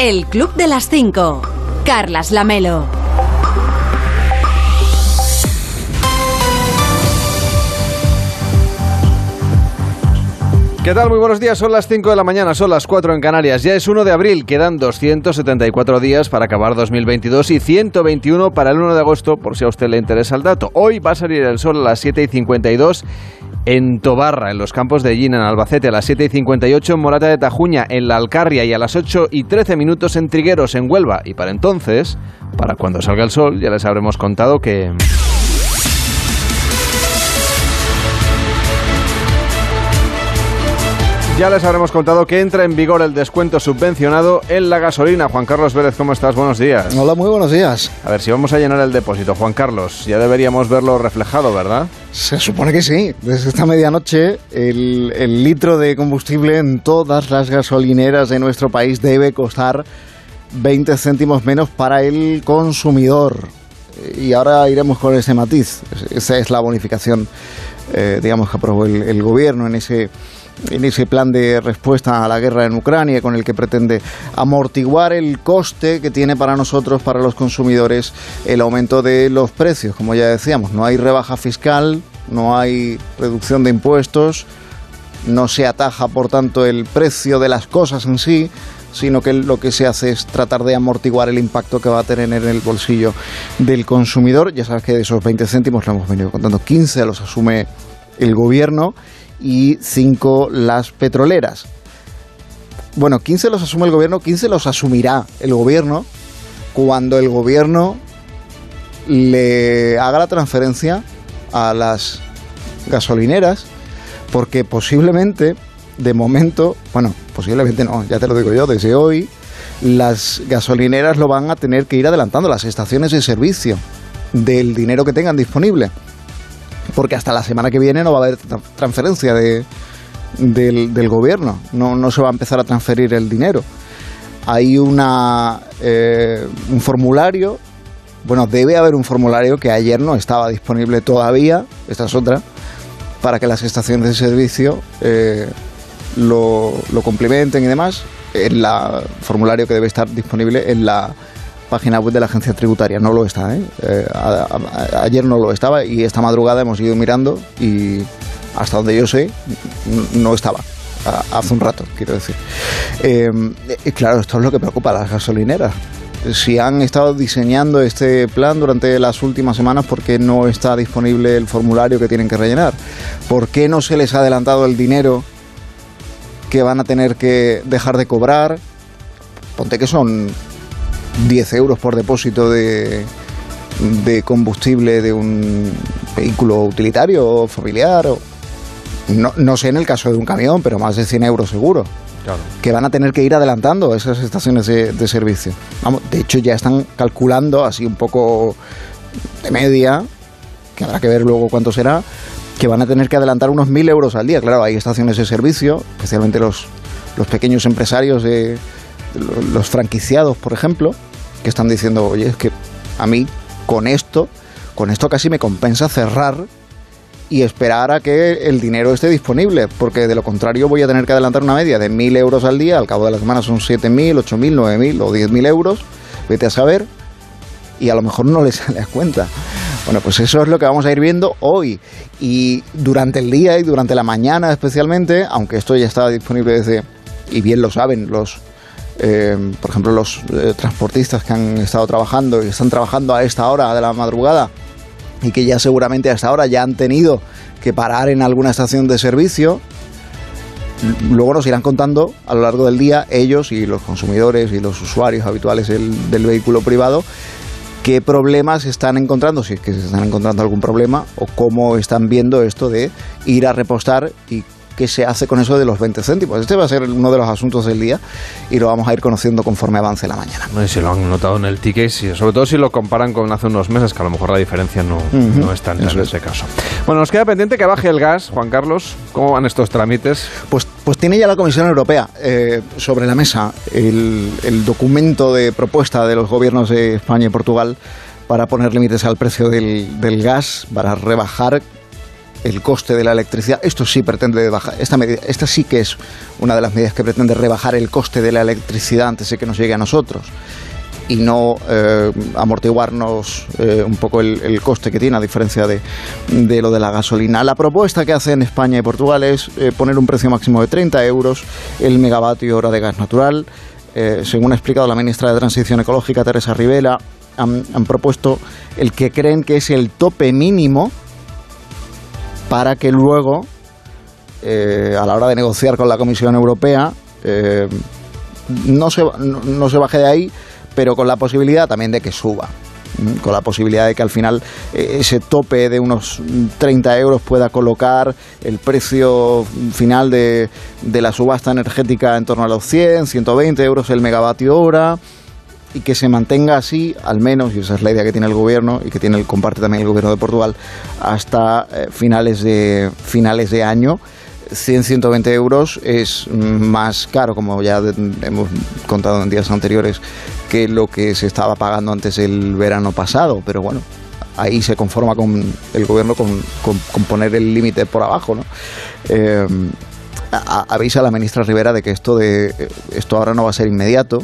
El Club de las 5. Carlas Lamelo. ¿Qué tal? Muy buenos días. Son las 5 de la mañana, son las 4 en Canarias. Ya es 1 de abril, quedan 274 días para acabar 2022 y 121 para el 1 de agosto, por si a usted le interesa el dato. Hoy va a salir el sol a las 7 y 52 en Tobarra, en los campos de Gina, en Albacete, a las 7 y 58 en Morata de Tajuña, en La Alcarria y a las 8 y 13 minutos en Trigueros, en Huelva. Y para entonces, para cuando salga el sol, ya les habremos contado que... Ya les habremos contado que entra en vigor el descuento subvencionado en la gasolina. Juan Carlos Vélez, ¿cómo estás? Buenos días. Hola, muy buenos días. A ver, si vamos a llenar el depósito, Juan Carlos, ya deberíamos verlo reflejado, ¿verdad? Se supone que sí. Desde esta medianoche, el, el litro de combustible en todas las gasolineras de nuestro país debe costar 20 céntimos menos para el consumidor. Y ahora iremos con ese matiz. Esa es la bonificación, eh, digamos, que aprobó el, el gobierno en ese en ese plan de respuesta a la guerra en Ucrania con el que pretende amortiguar el coste que tiene para nosotros, para los consumidores, el aumento de los precios. Como ya decíamos, no hay rebaja fiscal, no hay reducción de impuestos, no se ataja, por tanto, el precio de las cosas en sí, sino que lo que se hace es tratar de amortiguar el impacto que va a tener en el bolsillo del consumidor. Ya sabes que de esos 20 céntimos, lo hemos venido contando, 15 los asume el gobierno y 5 las petroleras. Bueno, 15 los asume el gobierno, 15 los asumirá el gobierno cuando el gobierno le haga la transferencia a las gasolineras, porque posiblemente, de momento, bueno, posiblemente no, ya te lo digo yo, desde hoy, las gasolineras lo van a tener que ir adelantando, las estaciones de servicio, del dinero que tengan disponible porque hasta la semana que viene no va a haber transferencia de, del, gobierno, no, no, se va a empezar a transferir el dinero. Hay una, eh, un formulario, bueno, debe haber un formulario que ayer no estaba disponible todavía, esta es otra, para que las estaciones de servicio eh, lo, lo complementen y demás. El formulario que debe estar disponible en la página web de la agencia tributaria. No lo está, ¿eh? eh a, a, ayer no lo estaba y esta madrugada hemos ido mirando y hasta donde yo sé no estaba. Hace un rato, quiero decir. Eh, claro, esto es lo que preocupa a las gasolineras. Si han estado diseñando este plan durante las últimas semanas, ¿por qué no está disponible el formulario que tienen que rellenar? ¿Por qué no se les ha adelantado el dinero que van a tener que dejar de cobrar? Ponte que son 10 euros por depósito de, de combustible de un vehículo utilitario o familiar. O, no, no, sé en el caso de un camión, pero más de 100 euros seguro. Claro. Que van a tener que ir adelantando esas estaciones de, de, servicio. Vamos, de hecho, ya están calculando así un poco de media, que habrá que ver luego cuánto será, que van a tener que adelantar unos 1.000 euros al día. Claro, hay estaciones de servicio, especialmente los, los pequeños empresarios de los franquiciados, por ejemplo, que están diciendo, oye, es que a mí con esto, con esto casi me compensa cerrar y esperar a que el dinero esté disponible, porque de lo contrario voy a tener que adelantar una media de 1.000 euros al día, al cabo de la semana son 7.000, 8.000, 9.000 o 10.000 euros, vete a saber, y a lo mejor no les sale cuenta. Bueno, pues eso es lo que vamos a ir viendo hoy. Y durante el día y durante la mañana especialmente, aunque esto ya estaba disponible desde, y bien lo saben los eh, por ejemplo, los eh, transportistas que han estado trabajando y están trabajando a esta hora de la madrugada y que ya seguramente a esta hora ya han tenido que parar en alguna estación de servicio. Luego nos irán contando a lo largo del día ellos y los consumidores y los usuarios habituales del, del vehículo privado qué problemas están encontrando, si es que se están encontrando algún problema, o cómo están viendo esto de ir a repostar y qué se hace con eso de los 20 céntimos. Este va a ser uno de los asuntos del día y lo vamos a ir conociendo conforme avance la mañana. No sé si lo han notado en el ticket, sobre todo si lo comparan con hace unos meses, que a lo mejor la diferencia no, uh -huh. no es tanta en ese caso. Bueno, nos queda pendiente que baje el gas, Juan Carlos. ¿Cómo van estos trámites? Pues, pues tiene ya la Comisión Europea eh, sobre la mesa el, el documento de propuesta de los gobiernos de España y Portugal para poner límites al precio del, del gas, para rebajar el coste de la electricidad. Esto sí pretende bajar, esta, medida, esta sí que es una de las medidas que pretende rebajar el coste de la electricidad antes de que nos llegue a nosotros y no eh, amortiguarnos eh, un poco el, coste que tiene, a diferencia de, de, lo de la gasolina. La propuesta que hacen España y Portugal es eh, poner un precio máximo de 30 euros el megavatio hora de gas natural. según ha explicado la ministra de Transición Ecológica, Teresa Rivera, han, han propuesto el que creen que es el tope mínimo para que luego, a la hora de negociar con la Comisión Europea, no, se, no se baje de ahí pero con la posibilidad también de que suba con la posibilidad de que al final eh, ese tope de unos 30 euros pueda colocar el precio final de, de, la subasta energética en torno a los 100, 120 euros el megavatio hora y que se mantenga así, al menos, y esa es la idea que tiene el gobierno y que tiene el, comparte también el gobierno de Portugal, hasta eh, finales, de, finales de año. 100, 120 euros es más caro, como ya hemos contado en días anteriores, que lo que se estaba pagando antes el verano pasado. Pero bueno, ahí se conforma con el gobierno con, poner el límite por abajo. ¿no? Eh, avisa a la ministra Rivera de que esto, de, esto ahora no va a ser inmediato.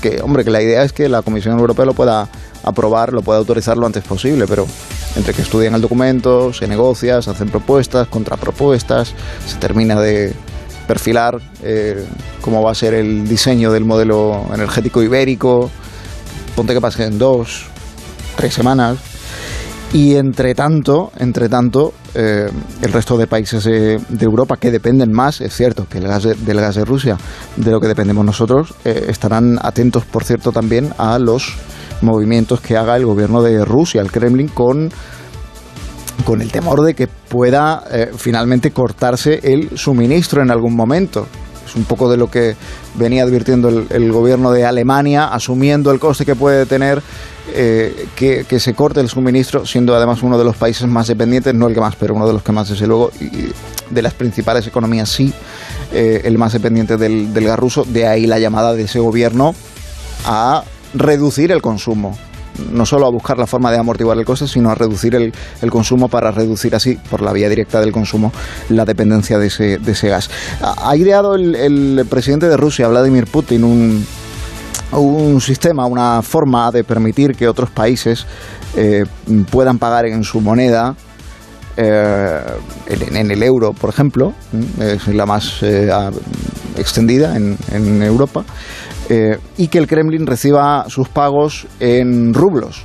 Que, hombre, que la idea es que la Comisión Europea lo pueda aprobar, lo pueda autorizar lo antes posible, pero entre que estudian el documento, se negocia, se hacen propuestas, contrapropuestas, se termina de perfilar eh, cómo va a ser el diseño del modelo energético ibérico, ponte que pasen dos, tres semanas, y entre tanto, entre tanto, eh, el resto de países de, Europa que dependen más, es cierto, que el gas del gas de Rusia, de lo que dependemos nosotros, eh, estarán atentos, por cierto, también a los movimientos que haga el gobierno de Rusia, el Kremlin, con, con el temor de que pueda eh, finalmente cortarse el suministro en algún momento. Es un poco de lo que venía advirtiendo el, gobierno de Alemania, asumiendo el coste que puede tener eh, que, se corte el suministro, siendo además uno de los países más dependientes, no el que más, pero uno de los que más, desde luego, de las principales economías sí, eh, el más dependiente del, del gas ruso. De ahí la llamada de ese gobierno a reducir el consumo no solo a buscar la forma de amortiguar el coste, sino a reducir el, consumo para reducir así, por la vía directa del consumo, la dependencia de ese, de ese gas. Ha ideado el, presidente de Rusia, Vladimir Putin, un, un sistema, una forma de permitir que otros países eh, puedan pagar en su moneda eh, en, el euro, por ejemplo, es la más eh, extendida en, en Europa, eh, y que el Kremlin reciba sus pagos en rublos.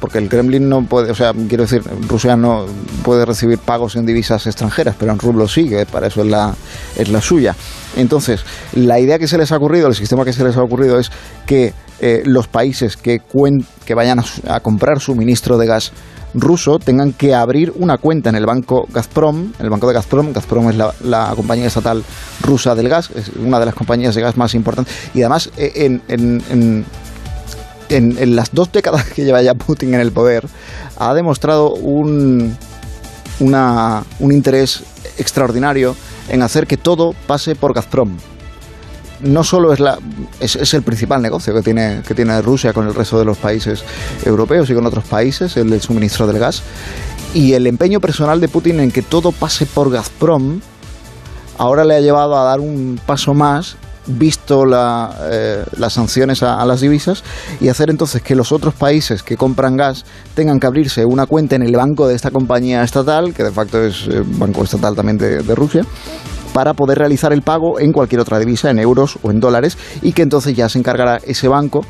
Porque el Kremlin no puede, o sea, quiero decir, Rusia no puede recibir pagos en divisas extranjeras, pero en rublos sí, que para eso es la, es la suya. Entonces, la idea que se les ha ocurrido, el sistema que se les ha ocurrido es que eh, los países que, que vayan a comprar suministro de gas ruso tengan que abrir una cuenta en el banco Gazprom, el banco de Gazprom. Gazprom es la, compañía estatal rusa del gas, es una de las compañías de gas más importantes. Y además, eh, en, las dos décadas que lleva ya Putin en el poder, ha demostrado un, un interés extraordinario en hacer que todo pase por Gazprom no solo es, la, es, el principal negocio que tiene, que tiene Rusia con el resto de los países europeos y con otros países, el del suministro del gas, y el empeño personal de Putin en que todo pase por Gazprom, ahora le ha llevado a dar un paso más visto eh, las sanciones a, las divisas y hacer entonces que los otros países que compran gas tengan que abrirse una cuenta en el banco de esta compañía estatal, que de facto es eh, banco estatal también de Rusia, para poder realizar el pago en cualquier otra divisa, en euros o en dólares, y que entonces ya se encargará ese banco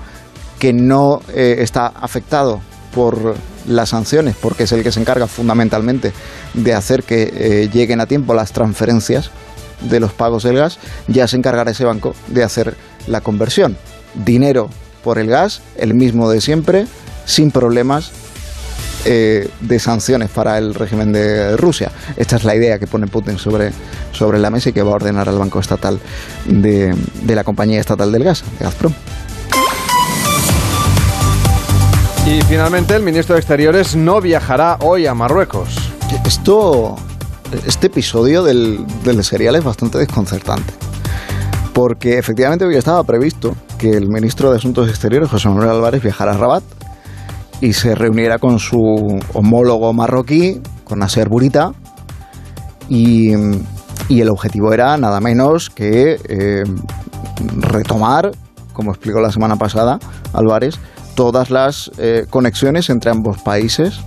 que no eh, está afectado por las sanciones, porque es el que se encarga fundamentalmente de hacer que eh, lleguen a tiempo las transferencias de los pagos del gas, ya se encargará ese banco de hacer la conversión. Dinero por el gas, el mismo de siempre, sin problemas eh, de sanciones para el régimen de Rusia. Esta es la idea que pone Putin sobre, sobre la mesa y que va a ordenar al Banco Estatal de, de la compañía estatal del gas, Gazprom. Y finalmente el ministro de Exteriores no viajará hoy a Marruecos. Esto, este episodio del, del serial es bastante desconcertante. Porque efectivamente hoy estaba previsto que el ministro de Asuntos Exteriores, José Manuel Álvarez, viajara a Rabat y se reuniera con su homólogo marroquí con Nasser Burita, y, el objetivo era nada menos que eh, retomar, como explicó la semana pasada Álvarez, todas las eh, conexiones entre ambos países,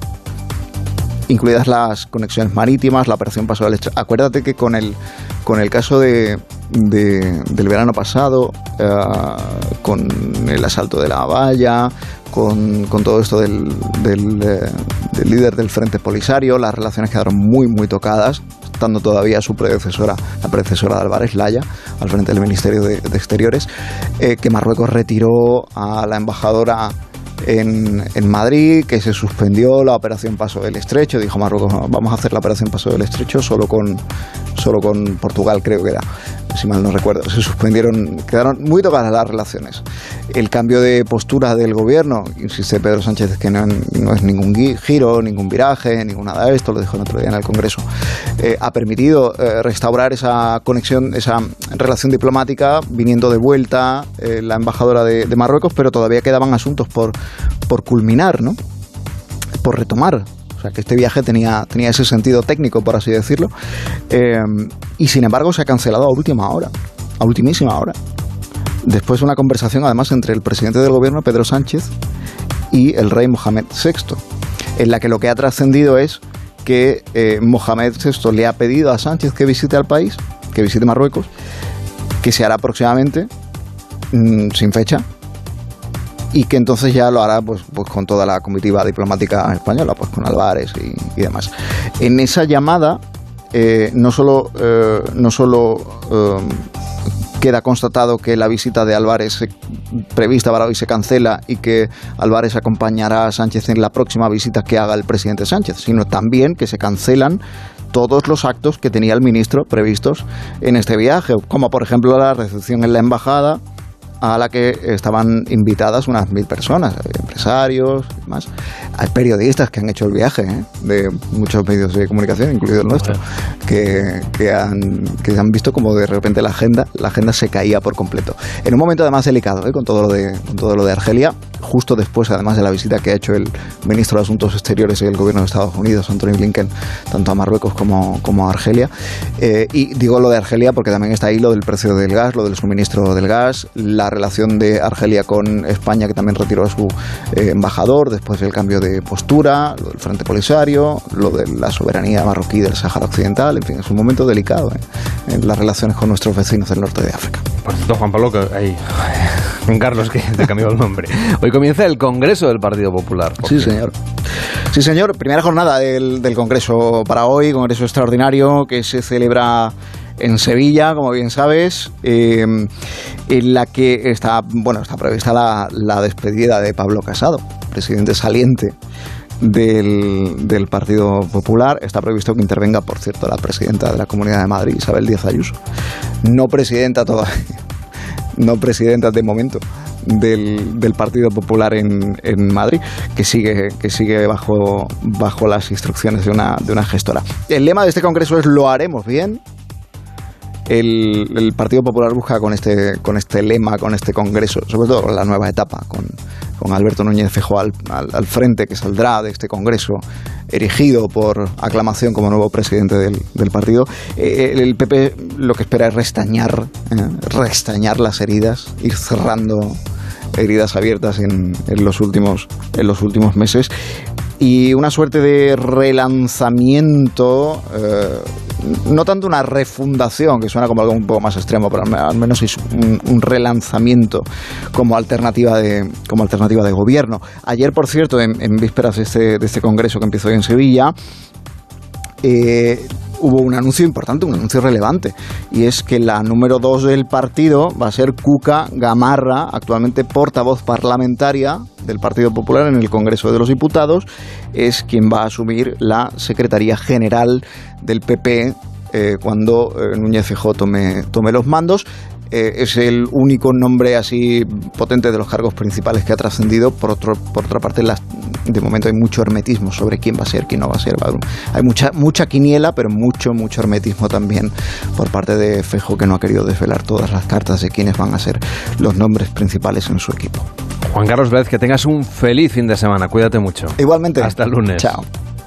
incluidas las conexiones marítimas, la operación Paso del Estrecho. Acuérdate que con el, con el caso de, del verano pasado, eh, con el asalto de la valla, con, todo esto del, del, eh, del, líder del Frente Polisario, las relaciones quedaron muy, muy tocadas, estando todavía su predecesora, la predecesora de Álvarez Laya, al frente del Ministerio de, Exteriores, eh, que Marruecos retiró a la embajadora en, en, Madrid, que se suspendió la operación Paso del Estrecho. Dijo Marruecos, vamos a hacer la operación Paso del Estrecho solo con, solo con Portugal, creo que era si mal no recuerdo, se suspendieron, quedaron muy tocadas las relaciones. El cambio de postura del gobierno, insiste Pedro Sánchez que no, es ningún giro, ningún viraje, ningún nada de esto, lo dijo el otro día en el Congreso, eh, ha permitido eh, restaurar esa conexión, esa relación diplomática, viniendo de vuelta eh, la embajadora de, de, Marruecos, pero todavía quedaban asuntos por, por culminar, ¿no? por retomar o sea, que este viaje tenía, tenía ese sentido técnico, por así decirlo. Eh, y sin embargo se ha cancelado a última hora, a ultimísima hora. Después de una conversación, además, entre el presidente del gobierno, Pedro Sánchez, y el rey Mohamed VI, en la que lo que ha trascendido es que eh, Mohamed VI le ha pedido a Sánchez que visite al país, que visite Marruecos, que se hará próximamente, mm, sin fecha, y que entonces ya lo hará pues, pues con toda la comitiva diplomática española, pues con Álvarez y, demás. En esa llamada eh, no solo, eh, no solo eh, queda constatado que la visita de Álvarez prevista para hoy se cancela y que Álvarez acompañará a Sánchez en la próxima visita que haga el presidente Sánchez, sino también que se cancelan todos los actos que tenía el ministro previstos en este viaje, como por ejemplo la recepción en la embajada, a la que estaban invitadas unas mil personas, empresarios y demás. Hay periodistas que han hecho el viaje, ¿eh? de muchos medios de comunicación, incluido el nuestro, que, que, han, que han visto como de repente la agenda, la agenda se caía por completo. En un momento además delicado, ¿eh? con, todo lo de, con todo lo de Argelia, justo después además de la visita que ha hecho el ministro de Asuntos Exteriores del gobierno de Estados Unidos, Anthony Blinken, tanto a Marruecos como, como a Argelia. Eh, y digo lo de Argelia porque también está ahí lo del precio del gas, lo del suministro del gas, la relación de Argelia con España, que también retiró a su eh, embajador después del cambio de postura, lo del Frente Polisario, lo de la soberanía marroquí del Sáhara Occidental, en fin, es un momento delicado ¿eh? en las relaciones con nuestros vecinos del norte de África. Por cierto, Juan Pablo, que hay Carlos, que te cambió el nombre. Hoy comienza el Congreso del Partido Popular. Sí, señor. Sí, señor. Primera jornada del, del Congreso para hoy, Congreso extraordinario que se celebra en Sevilla, como bien sabes, em, en la que está, bueno, está prevista la, despedida de Pablo Casado, presidente saliente del, del, Partido Popular. Está previsto que intervenga, por cierto, la presidenta de la Comunidad de Madrid, Isabel Díaz Ayuso. No presidenta todavía, no presidenta de momento del, del Partido Popular en, en, Madrid, que sigue, que sigue bajo, bajo las instrucciones de una, de una gestora. El lema de este congreso es lo haremos bien, el, Partido Popular busca con este, con este lema, con este congreso, sobre todo la nueva etapa, con, Alberto Núñez Fejo al, al, frente, que saldrá de este congreso, erigido por aclamación como nuevo presidente del, partido. Eh, el, PP lo que espera es restañar, eh, restañar las heridas, ir cerrando heridas abiertas en, en, los últimos, en los últimos meses y una suerte de relanzamiento, eh, no tanto una refundación, que suena como algo un poco más extremo, pero al menos es un, relanzamiento como alternativa de, como alternativa de gobierno. Ayer, por cierto, en, vísperas de este, de este congreso que empezó hoy en Sevilla, eh, hubo un anuncio importante, un anuncio relevante, y es que la número dos del partido va a ser Cuca Gamarra, actualmente portavoz parlamentaria del Partido Popular en el Congreso de los Diputados, es quien va a asumir la Secretaría General del PP eh, cuando eh, Núñez Feijóo tome, tome los mandos. Eh, es el único nombre así potente de los cargos principales que ha trascendido. Por, otro, por otra parte, las, de momento hay mucho hermetismo sobre quién va a ser, quién no va a ser. Hay mucha, mucha quiniela, pero mucho, mucho hermetismo también por parte de Fejo, que no ha querido desvelar todas las cartas de quiénes van a ser los nombres principales en su equipo. Juan Carlos Vélez, que tengas un feliz fin de semana. Cuídate mucho. Igualmente. Hasta el lunes. Chao.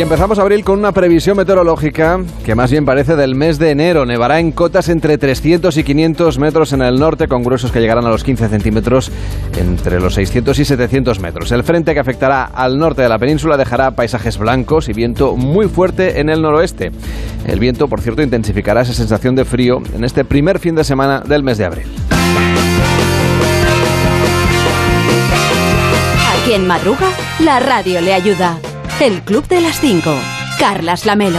Y empezamos abril con una previsión meteorológica que más bien parece del mes de enero. Nevará en cotas entre 300 y 500 metros en el norte, con gruesos que llegarán a los 15 centímetros entre los 600 y 700 metros. El frente que afectará al norte de la península dejará paisajes blancos y viento muy fuerte en el noroeste. El viento, por cierto, intensificará esa sensación de frío en este primer fin de semana del mes de abril. A quien madruga, la radio le ayuda. El Club de las 5. Carlas Lamelo.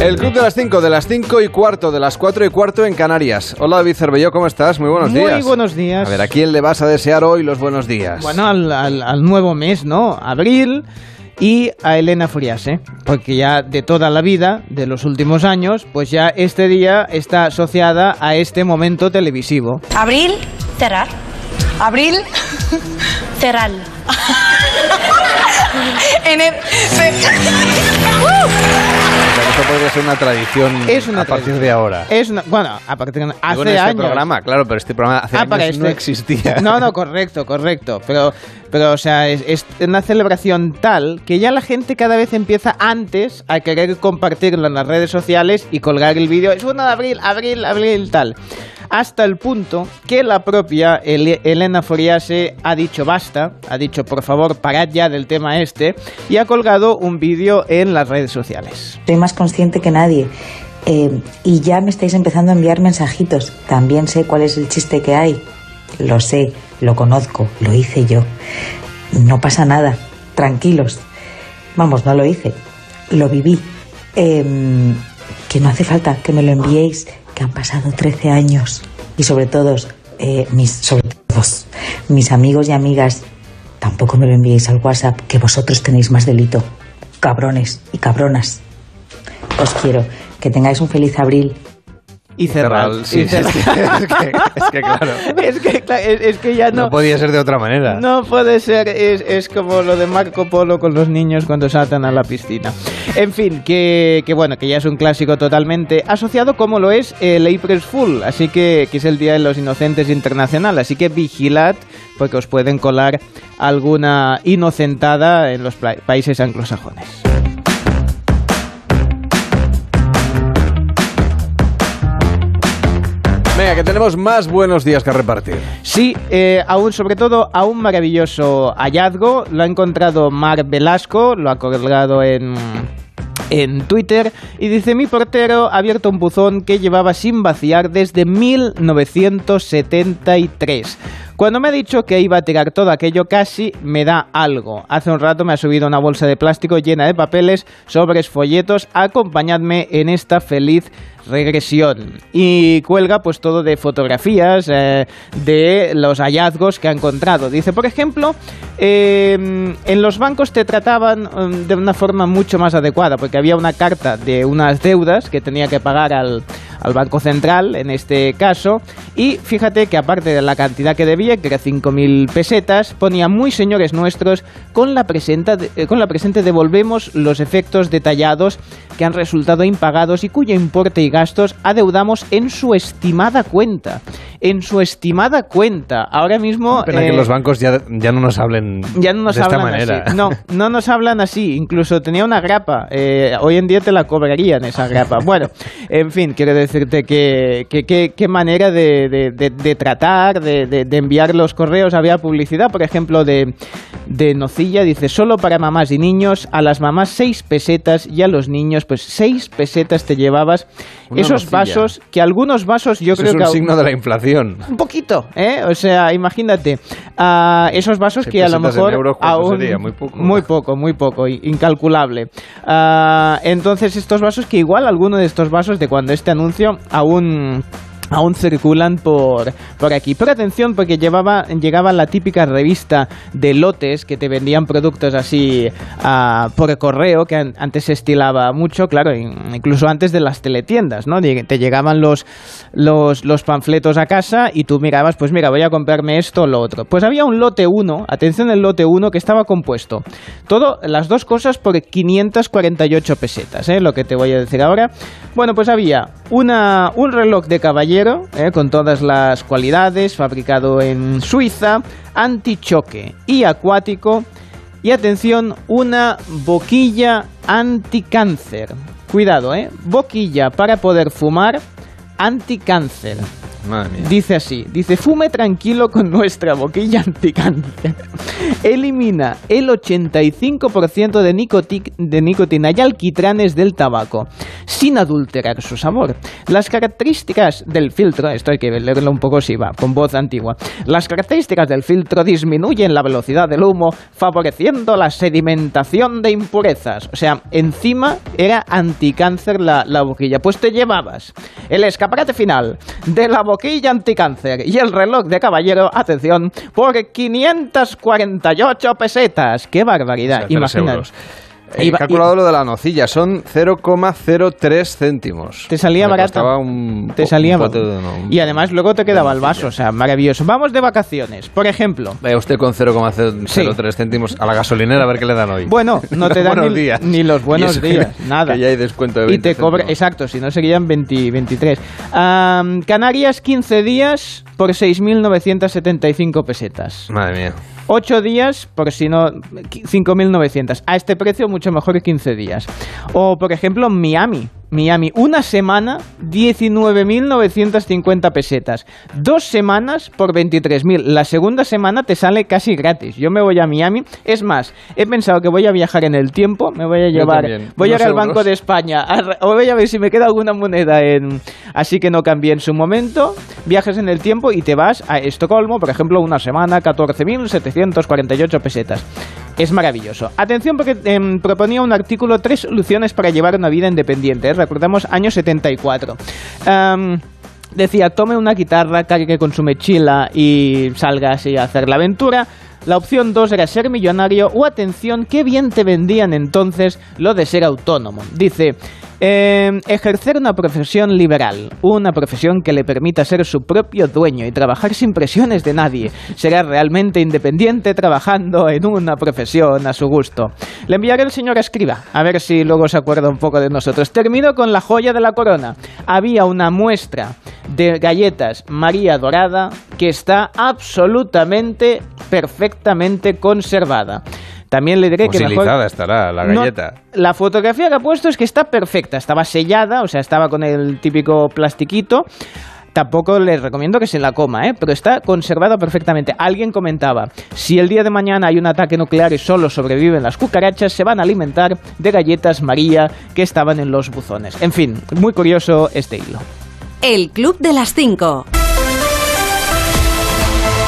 El Club de las 5, de las 5 y cuarto, de las 4 y cuarto en Canarias. Hola David Cervelló, ¿cómo estás? Muy buenos días. Muy buenos días. A ver, ¿a quién le vas a desear hoy los buenos días? Bueno, al, al- al nuevo mes, ¿no? Abril y a Elena Furiase, porque ya de toda la vida, de los últimos años, pues ya este día está asociada a este momento televisivo. Abril, cerrar. Abril, cerrar. en el, esto podría ser una tradición Es una a partir tradición. de ahora. Es una, bueno, a partir de hace Digo, en este años. programa, claro, pero este programa hace Ah, años para no este. existía. No, no, correcto, correcto. Pero, pero o sea, es, una celebración tal que ya la gente cada vez empieza antes a querer compartirlo en las redes sociales y colgar el vídeo. Es 1 de abril, abril, abril, tal. Hasta el punto que la propia Ele- Elena Foriase ha dicho basta, ha dicho por favor parad ya del tema este y ha colgado un vídeo en las redes sociales. Soy más consciente que nadie. Eh, y ya me estáis empezando a enviar mensajitos. También sé cuál es el chiste que hay. Lo sé, lo conozco, lo hice yo. No pasa nada. Tranquilos. Vamos, no lo hice. Lo viví. Em, que no hace falta que me lo enviéis, que han pasado 13 años. Y sobre todo, eh, mis, sobre todos, mis amigos y amigas, tampoco me lo enviéis al WhatsApp, que vosotros tenéis más delito. Cabrones y cabronas. Os quiero. Que tengáis un feliz abril. Y cerrar. Cerral, sí, y sí, es, que, es, que, es que, claro, es que, es, que ya no, no, podía ser de otra manera. no puede ser, es, es como lo de Marco Polo con los niños cuando saltan a la piscina. En fin, que, que bueno, que ya es un clásico totalmente asociado como lo es el April Fool, así que, que es el Día de los Inocentes Internacional, así que vigilad porque os pueden colar alguna inocentada en los países anglosajones. Que tenemos más buenos días que repartir. Sí, eh, aún, sobre todo a un maravilloso hallazgo. Lo ha encontrado Marc Velasco, lo ha colgado en, en Twitter y dice mi portero ha abierto un buzón que llevaba sin vaciar desde 1973. Cuando me ha dicho que iba a tirar todo aquello casi me da algo. Hace un rato me ha subido una bolsa de plástico llena de papeles, sobres, folletos. Acompañadme en esta feliz regresión. Y cuelga pues todo de fotografías eh, de los hallazgos que ha encontrado. Dice, por ejemplo, eh, en los bancos te trataban mm, de una forma mucho más adecuada, porque había una carta de unas deudas que tenía que pagar al, al Banco Central, en este caso, y fíjate que aparte de la cantidad que debía, que era 5.000 pesetas, ponía muy señores nuestros, con la, presenta, eh, con la presente devolvemos los efectos detallados que han resultado impagados y cuyo importe y gastos adeudamos en su estimada cuenta. En su estimada cuenta. Ahora mismo... Pena eh, que los bancos ya, ya no nos hablen ya no nos de esta hablan manera. así. No, no nos hablan así. Incluso tenía una grapa. Eh, hoy en día te la cobrarían esa grapa. Bueno, en fin, quiero decirte que que- que- qué manera de, de- de- de tratar, de, enviar los correos. Había publicidad, por ejemplo, de, de Nocilla. Dice, solo para mamás y niños. A las mamás seis pesetas y a los niños, pues seis pesetas te llevabas. Una Esos nocilla. vasos, que algunos vasos yo Eso creo es un que... signo de la inflación. Un poquito, ¿eh? O sea, imagínate, esos vasos que a lo mejor euros, ¿cuánto aún sería? Muy poco. muy poco, muy poco, incalculable. Ah, entonces estos vasos que igual alguno de estos vasos de cuando este anuncio aún aún circulan por, por aquí. Pero atención, porque llevaba, llegaba la típica revista de lotes que te vendían productos así ah, por correo, que an- antes se estilaba mucho, claro, in- incluso antes de las teletiendas, ¿no? Te llegaban los, los, los panfletos a casa y tú mirabas, pues mira, voy a comprarme esto o lo otro. Pues había un lote 1, atención el lote 1, que estaba compuesto. Todo, las dos cosas por 548 pesetas, ¿eh? Lo que te voy a decir ahora. Bueno, pues había una, un reloj de caballero eh, con todas las cualidades, fabricado en Suiza, antichoque y acuático. Y atención, una boquilla anticáncer. Cuidado, ¿eh? Boquilla para poder fumar anticáncer. Madre. Dice así, dice, fume tranquilo con nuestra boquilla anticáncer. Elimina el 85% de, nicoti- de nicotina y alquitranes del tabaco, sin adulterar su sabor. Las características del filtro, esto hay que leerlo un poco si va, con voz antigua. Las características del filtro disminuyen la velocidad del humo, favoreciendo la sedimentación de impurezas. O sea, encima era anticáncer la, la boquilla. Pues te llevabas el escaparate final de la boquilla anticáncer y el reloj de caballero, atención, por 548 pesetas. ¡Qué barbaridad! O sea, tres Imagina. euros. He Iba- calculado lo de la nocilla, son 0,03 céntimos. Te salía Me barato. un Te salía un barato. de- no, un- Y además luego te quedaba el vaso, o sea, maravilloso. Vamos de vacaciones, por ejemplo. Vaya usted con 0,03 céntimos a la gasolinera a ver qué le dan hoy. Bueno, no te dan ni, días. ni los buenos eso que- días, nada. Que ya hay descuento de 20 y te cobra, céntimos. exacto, si no serían 20 23. Am, Canarias, 15 días por 6.975 pesetas. Madre mía. 8 días por si no 5.900. A este precio mucho mejor que 15 días. O por ejemplo Miami. Miami, una semana 19.950 pesetas. Dos semanas por 23.000. La segunda semana te sale casi gratis. Yo me voy a Miami. Es más, he pensado que voy a viajar en el tiempo. Me voy a llevar. Voy a ir al Banco de España. a voy a ver si me queda alguna moneda en. Así que no cambié en su momento. Viajes en el tiempo y te vas a Estocolmo, por ejemplo, una semana, 14.748 pesetas. Es maravilloso. Atención porque em, proponía un artículo tres soluciones para llevar una vida independiente. ¿eh? Recordamos año 74. Am, decía, tome una guitarra, cargue con su mochila y salga así a hacer la aventura. La opción 2 era ser millonario o atención, qué bien te vendían entonces lo de ser autónomo. Dice, eh, ejercer una profesión liberal, una profesión que le permita ser su propio dueño y trabajar sin presiones de nadie. Será realmente independiente trabajando en una profesión a su gusto. Le enviaré al señor Escriba, a ver si luego se acuerda un poco de nosotros. Termino con la joya de la corona. Había una muestra de galletas María Dorada que está absolutamente, perfectamente conservada. También le diré que mejor... Fosilizada estará la No, galleta. la fotografía que ha puesto es que está perfecta, estaba sellada, o sea, estaba con el típico plastiquito. Tampoco les recomiendo que se la coma, ¿eh? pero está conservada perfectamente. Alguien comentaba, si el día de mañana hay un ataque nuclear y solo sobreviven las cucarachas, se van a alimentar de galletas María que estaban en los buzones. En fin, muy curioso este hilo. El Club de las 5.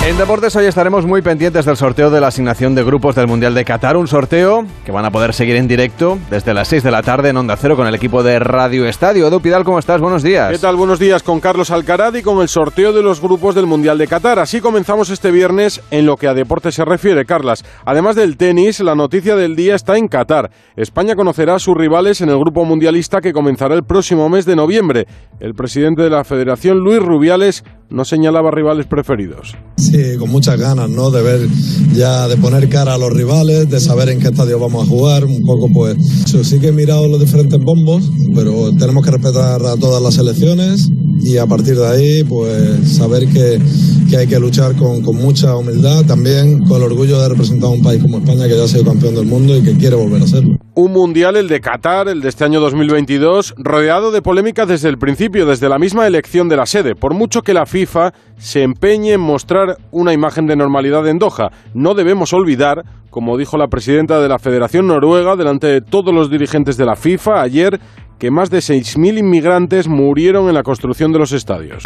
En deportes hoy estaremos muy pendientes del sorteo de la asignación de grupos del Mundial de Qatar, un sorteo que van a poder seguir en directo desde las 6 de la tarde en Onda Cero con el equipo de Radio Estadio. Edu Pidal, ¿cómo estás? Buenos días. ¿Qué tal? Buenos días con Carlos Alcaraz y con el sorteo de los grupos del Mundial de Qatar. Así comenzamos este viernes en lo que a deporte se refiere, Carlas. Además del tenis, la noticia del día está en Qatar. España conocerá a sus rivales en el grupo mundialista que comenzará el próximo mes de noviembre. El presidente de la Federación, Luis Rubiales, no señalaba rivales preferidos. Sí, con muchas ganas, ¿no? De ver ya, de poner cara a los rivales, de saber en qué estadio vamos a jugar, un poco pues... Yo sí que he mirado los diferentes bombos, pero tenemos que respetar a todas las selecciones y a partir de ahí, pues saber que, que hay que luchar con, con mucha humildad, también con el orgullo de representar a un país como España que ya ha sido campeón del mundo y que quiere volver a serlo. Un mundial, el de Qatar, el de este año 2022, rodeado de polémica desde el principio, desde la misma elección de la sede. Por mucho que la FIFA se empeñe en mostrar una imagen de normalidad en Doha, no debemos olvidar, como dijo la presidenta de la Federación Noruega delante de todos los dirigentes de la FIFA ayer, que más de 6.000 inmigrantes murieron en la construcción de los estadios.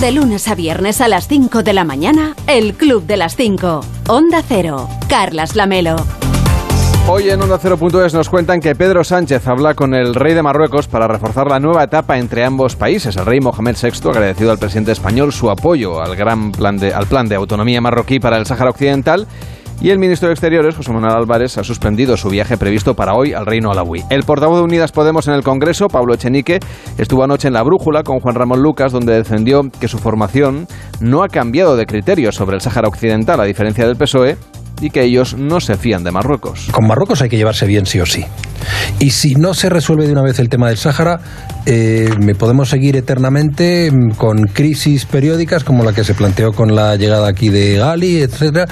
De lunes a viernes a las 5 de la mañana, el Club de las 5. Onda Cero. Carlas Lamelo. Hoy en Onda Cero.es nos cuentan que Pedro Sánchez habla con el rey de Marruecos para reforzar la nueva etapa entre ambos países. El rey Mohamed VI ha agradecido al presidente español su apoyo al gran plan de, al plan de autonomía marroquí para el Sáhara Occidental. Y el ministro de Exteriores, José Manuel Álvarez, ha suspendido su viaje previsto para hoy al Reino Alawí. El portavoz de Unidas Podemos en el Congreso, Pablo Echenique, estuvo anoche en La Brújula con Juan Ramón Lucas, donde defendió que su formación no ha cambiado de criterio sobre el Sáhara Occidental, a diferencia del PSOE, y que ellos no se fían de Marruecos. Con Marruecos hay que llevarse bien sí o sí. Y si no se resuelve de una vez el tema del Sáhara, eh, podemos seguir eternamente mm, con crisis periódicas como la que se planteó con la llegada aquí de Gali, etcétera.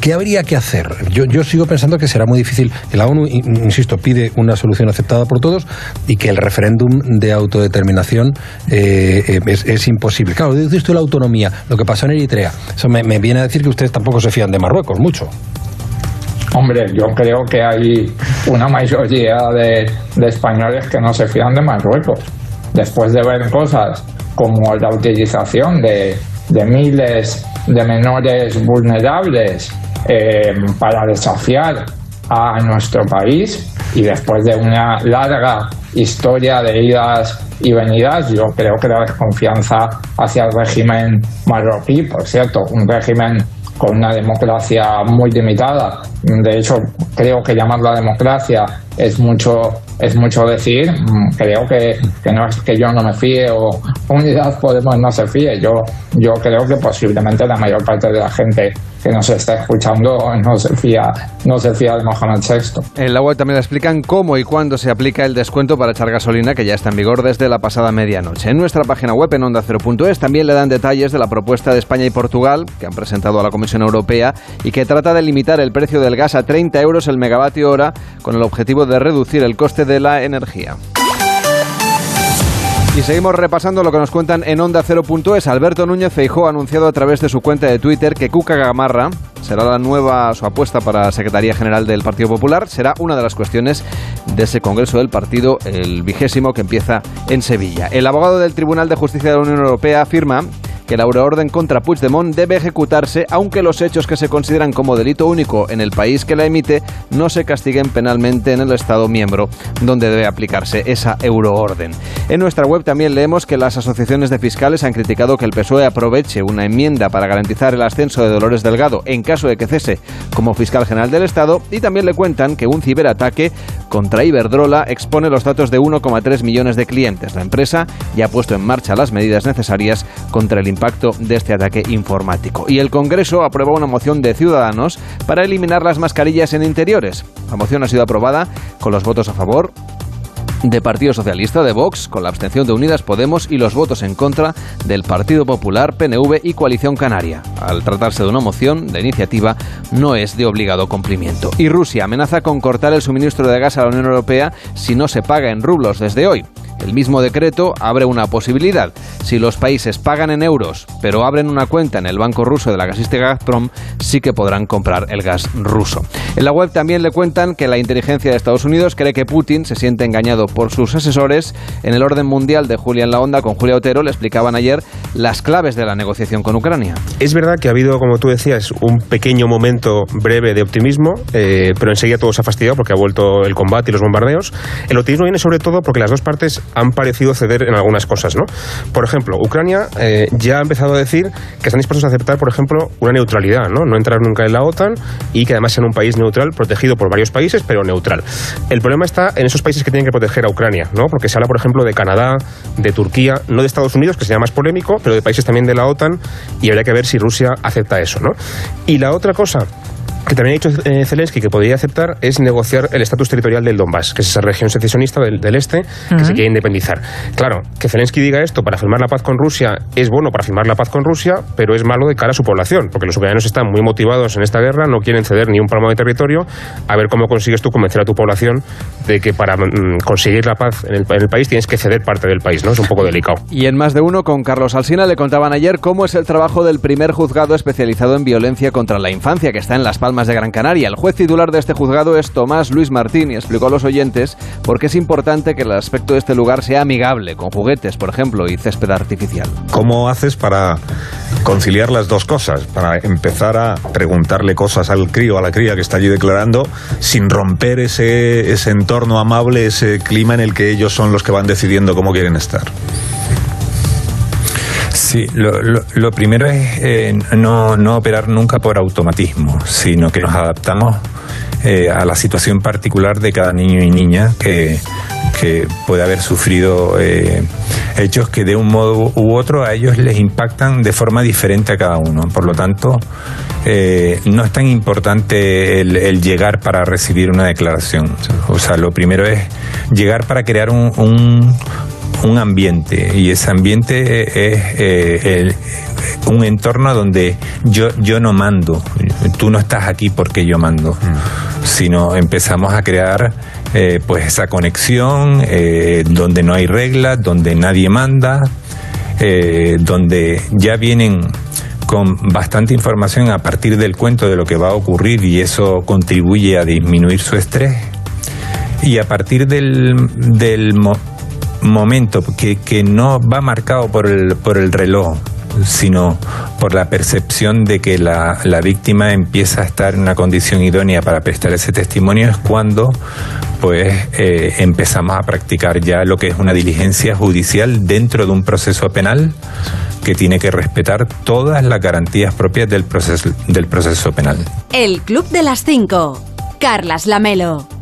¿qué, habría que hacer? Yo, yo sigo pensando que será muy difícil. La ONU, insisto, pide una solución aceptada por todos y que el referéndum de autodeterminación eh, eh, es, imposible. Claro, dice la autonomía, lo que pasó en Eritrea. Eso me, me viene a decir que ustedes tampoco se fían de Marruecos, mucho. Hombre, yo creo que hay una mayoría de, españoles que no se fían de Marruecos. Después de ver cosas como la utilización de, miles de menores vulnerables eh, para desafiar a nuestro país y después de una larga historia de idas y venidas, yo creo que la desconfianza hacia el régimen marroquí, por cierto, un régimen con una democracia muy limitada. De hecho, creo que llamarla democracia es mucho es mucho decir. Mm, creo que, que, no es que yo no me fíe o Unidad Podemos no se fíe. Yo, yo creo que posiblemente la mayor parte de la gente que nos está escuchando no se fía, no se fía de Mohamed VI. En la web también explican cómo y cuándo se aplica el descuento para echar gasolina que ya está en vigor desde la pasada medianoche. En nuestra página web en onda ondacero.es también le dan detalles de la propuesta de España y Portugal que han presentado a la Comisión Europea y que trata de limitar el precio del gas a 30 euros el megavatio hora con el objetivo de reducir el coste de la energía. Y seguimos repasando lo que nos cuentan en Onda 0.es. Alberto Núñez Feijó ha anunciado a través de su cuenta de Twitter que Cuca Gamarra será la nueva su apuesta para Secretaría General del Partido Popular. Será una de las cuestiones de ese Congreso del Partido, el vigésimo que empieza en Sevilla. El abogado del Tribunal de Justicia de la Unión Europea afirma que la euroorden contra Puigdemont debe ejecutarse aunque los hechos que se consideran como delito único en el país que la emite no se castiguen penalmente en el Estado miembro donde debe aplicarse esa euroorden. En nuestra web también leemos que las asociaciones de fiscales han criticado que el PSOE aproveche una enmienda para garantizar el ascenso de Dolores Delgado en caso de que cese como fiscal general del Estado y también le cuentan que un ciberataque contra Iberdrola expone los datos de 1,3 millones de clientes. La empresa ya ha puesto en marcha las medidas necesarias contra el impacto de este ataque informático. Y el Congreso aprueba una moción de Ciudadanos para eliminar las mascarillas en interiores. La moción ha sido aprobada con los votos a favor de Partido Socialista, de Vox, con la abstención de Unidas Podemos y los votos en contra del Partido Popular, PNV y Coalición Canaria. Al tratarse de una moción, de iniciativa no es de obligado cumplimiento. Y Rusia amenaza con cortar el suministro de gas a la Unión Europea si no se paga en rublos desde hoy. El mismo decreto abre una posibilidad. Si los países pagan en euros, pero abren una cuenta en el banco ruso de la gasística Gazprom, sí que podrán comprar el gas ruso. En la web también le cuentan que la inteligencia de Estados Unidos cree que Putin se siente engañado por sus asesores. En el orden mundial de Julia en la Onda con Julia Otero le explicaban ayer las claves de la negociación con Ucrania. Es verdad que ha habido, como tú decías, un pequeño momento breve de optimismo, eh, pero enseguida todo se ha fastidiado porque ha vuelto el combate y los bombardeos. El optimismo viene sobre todo porque las dos partes han parecido ceder en algunas cosas, ¿no? Por ejemplo, Ucrania eh, ya ha empezado a decir que están dispuestos a aceptar, por ejemplo, una neutralidad, ¿no? No entrar nunca en la OTAN y que además sea un país neutral, protegido por varios países, pero neutral. El problema está en esos países que tienen que proteger a Ucrania, ¿no? Porque se habla, por ejemplo, de Canadá, de Turquía, no de Estados Unidos, que sería más polémico, pero de países también de la OTAN y habría que ver si Rusia acepta eso, ¿no? Y la otra cosa que también ha dicho eh, Zelensky que podría aceptar es negociar el estatus territorial del Donbass, que es esa región secesionista del, este que se quiere independizar. Claro, que Zelensky diga esto para firmar la paz con Rusia es bueno para firmar la paz con Rusia, pero es malo de cara a su población, porque los ucranianos están muy motivados en esta guerra, no quieren ceder ni un palmo de territorio. A ver cómo consigues tú convencer a tu población de que para mm, conseguir la paz en el, en el, país tienes que ceder parte del país, ¿no? Es un poco delicado. Y en más de uno, con Carlos Alsina le contaban ayer cómo es el trabajo del primer juzgado especializado en violencia contra la infancia, que está en Las Palmas de Gran Canaria. El juez titular de este juzgado es Tomás Luis Martín y explicó a los oyentes por qué es importante que el aspecto de este lugar sea amigable, con juguetes, por ejemplo, y césped artificial. ¿Cómo haces para conciliar las dos cosas? Para empezar a preguntarle cosas al crío, a la cría que está allí declarando, sin romper ese, ese entorno amable, ese clima en el que ellos son los que van decidiendo cómo quieren estar. Sí, lo, primero es eh, no, no operar nunca por automatismo, sino que nos adaptamos eh, a la situación particular de cada niño y niña que, que puede haber sufrido eh, hechos que de un modo u otro a ellos les impactan de forma diferente a cada uno. Por lo tanto, eh, no es tan importante el, el llegar para recibir una declaración. O sea, lo primero es llegar para crear un, un, un ambiente y ese ambiente es eh, el- un entorno donde yo, yo no mando, tú no estás aquí porque yo mando, sino empezamos a crear eh, pues esa conexión eh, donde no hay reglas, donde nadie manda, eh, donde ya vienen con bastante información a partir del cuento de lo que va a ocurrir y eso contribuye a disminuir su estrés. Y a partir del, del momento que, que no va marcado por el, por el reloj, sino por la percepción de que la, la víctima empieza a estar en una condición idónea para prestar ese testimonio, es cuando pues eh, empezamos a practicar ya lo que es una diligencia judicial dentro de un proceso penal que tiene que respetar todas las garantías propias del proceso, del proceso penal. El Club de las 5. Carlas Lamelo.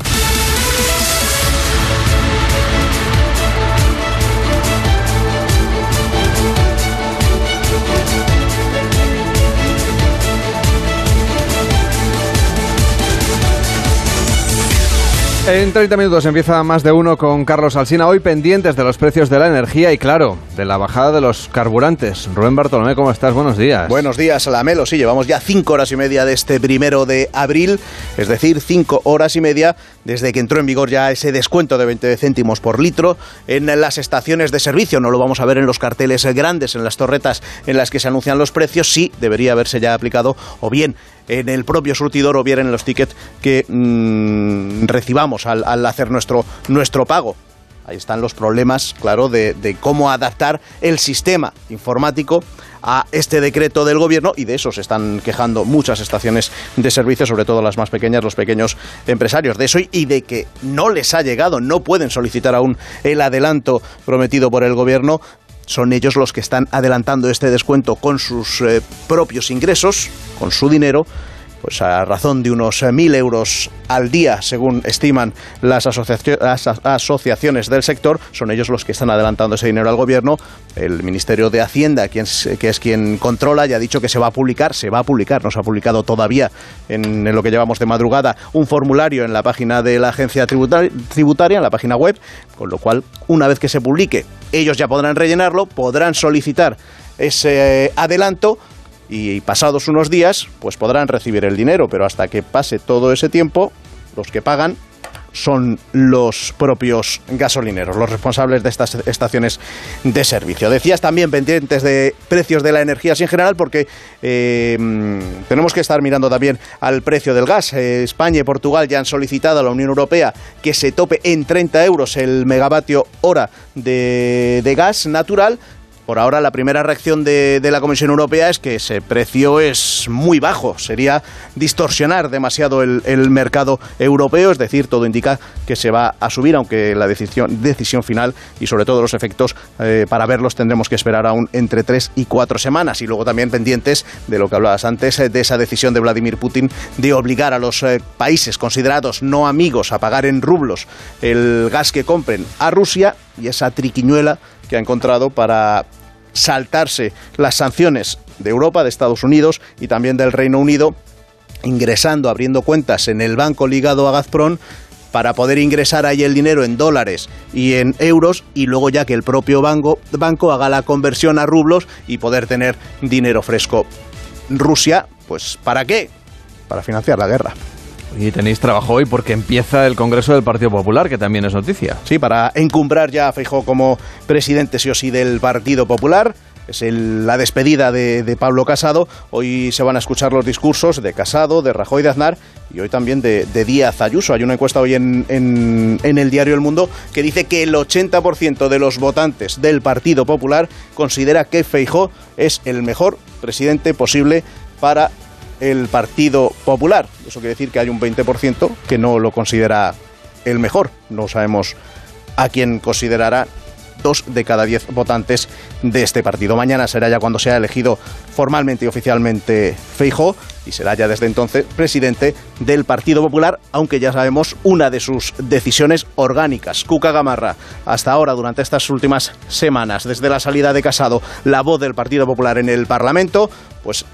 En 30 minutos empieza más de uno con Carlos Alsina, hoy pendientes de los precios de la energía y claro, de la bajada de los carburantes. Rubén Bartolomé, ¿cómo estás? Buenos días. Buenos días, Lamelo. Sí, llevamos ya cinco horas y media de este primero de abril, es decir, cinco horas y media desde que entró en vigor ya ese descuento de 20 céntimos por litro en las estaciones de servicio. No lo vamos a ver en los carteles grandes, en las torretas en las que se anuncian los precios. Sí, debería haberse ya aplicado o bien en el propio surtidor o bien en los tickets que mm, recibamos al, al hacer nuestro, nuestro pago. Ahí están los problemas, claro, de, cómo adaptar el sistema informático a este decreto del gobierno y de eso se están quejando muchas estaciones de servicio, sobre todo las más pequeñas, los pequeños empresarios, de eso y de que no les ha llegado, no pueden solicitar aún el adelanto prometido por el gobierno. Son ellos los que están adelantando este descuento con sus eh, propios ingresos, con su dinero, pues a razón de unos mil euros al día, según estiman las, asociaciones del sector, son ellos los que están adelantando ese dinero al gobierno. El Ministerio de Hacienda, quien que es quien controla, ya ha dicho que se va a publicar, se va a publicar, no se ha publicado todavía en, lo que llevamos de madrugada, un formulario en la página de la agencia tributar- tributaria, en la página web, con lo cual, una vez que se publique, ellos ya podrán rellenarlo, podrán solicitar ese eh, adelanto y pasados unos días pues podrán recibir el dinero, pero hasta que pase todo ese tiempo, los que pagan son los propios gasolineros, los responsables de estas estaciones de servicio. Decías también pendientes de precios de la energía en general, porque eh, tenemos que estar mirando también al precio del gas. Eh, España y Portugal ya han solicitado a la Unión Europea que se tope en 30 euros el megavatio hora de, de gas natural. Por ahora la primera reacción de, de la Comisión Europea es que ese precio es muy bajo, sería distorsionar demasiado el, mercado europeo, es decir, todo indica que se va a subir, aunque la decisión, decisión final y sobre todo los efectos eh, para verlos tendremos que esperar aún entre tres y cuatro semanas. Y luego también pendientes de lo que hablabas antes, eh, de esa decisión de Vladimir Putin de obligar a los eh, países considerados no amigos a pagar en rublos el gas que compren a Rusia y esa triquiñuela que ha encontrado para saltarse las sanciones de Europa, de Estados Unidos y también del Reino Unido, ingresando, abriendo cuentas en el banco ligado a Gazprom para poder ingresar ahí el dinero en dólares y en euros y luego ya que el propio banco, banco haga la conversión a rublos y poder tener dinero fresco. Rusia, pues ¿para qué? Para financiar la guerra. Y tenéis trabajo hoy porque empieza el Congreso del Partido Popular, que también es noticia. Sí, para encumbrar ya a Feijóo como presidente sí o sí del Partido Popular. Es el- la despedida de, de Pablo Casado. Hoy se van a escuchar los discursos de Casado, de Rajoy de Aznar y hoy también de, Díaz Ayuso. Hay una encuesta hoy en, en- en el diario El Mundo que dice que el 80% de los votantes del Partido Popular considera que Feijóo es el mejor presidente posible para el Partido Popular. Eso quiere decir que hay un 20% que no lo considera el mejor. No sabemos a quién considerará dos de cada diez votantes de este partido. Mañana será ya cuando sea elegido formalmente y oficialmente Feijóo y será ya desde entonces presidente del Partido Popular, aunque ya sabemos una de sus decisiones orgánicas. Cuca Gamarra, hasta ahora, durante estas últimas semanas, desde la salida de Casado, la voz del Partido Popular en el Parlamento, pues